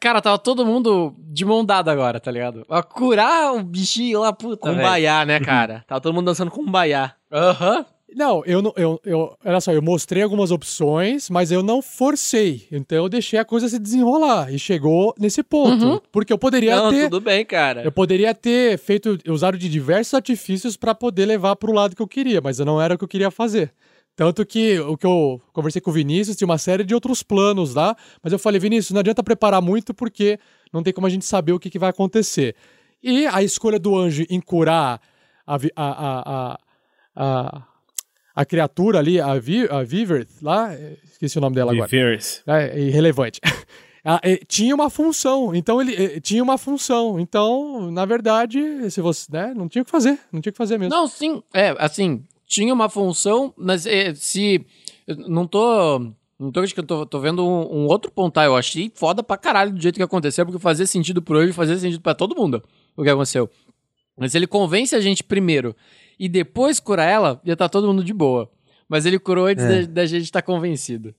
cara, tava todo mundo de mão dada agora, tá ligado? A curar o bichinho lá, puta. Kumbaya, né, cara? <laughs> Tava todo mundo dançando Kumbaya. Aham. Não, eu não. Eu, eu, olha só, eu mostrei algumas opções, mas eu não forcei. Então eu deixei a coisa se desenrolar. E chegou nesse ponto. Uhum. Porque eu poderia Não, ter. tudo bem, cara. Eu poderia ter feito, usado de diversos artifícios pra poder levar pro lado que eu queria, mas não era o que eu queria fazer. Tanto que o que eu conversei com o Vinícius tinha uma série de outros planos lá, mas eu falei, Vinícius, não adianta preparar muito porque não tem como a gente saber o que, que vai acontecer. E a escolha do anjo em curar a, a, a, a, a, a criatura ali, a, Vi, a Viverth lá, eh, esqueci o nome dela agora. Viverth. É, irrelevante. <laughs> Ah, eh, tinha uma função, então ele tinha uma função. Então, na verdade, se você, né, não tinha o que fazer, não tinha o que fazer mesmo. Não, sim, é, assim, tinha uma função, mas é, se. Não tô. Não tô, acho que eu tô, tô vendo um, um outro ponto, eu achei foda pra caralho do jeito que aconteceu, porque fazia sentido pro ele, fazia sentido pra todo mundo o que aconteceu. Mas ele convence a gente primeiro e depois cura ela, ia estar todo mundo de boa. Mas ele curou antes É. da, da gente estar convencido.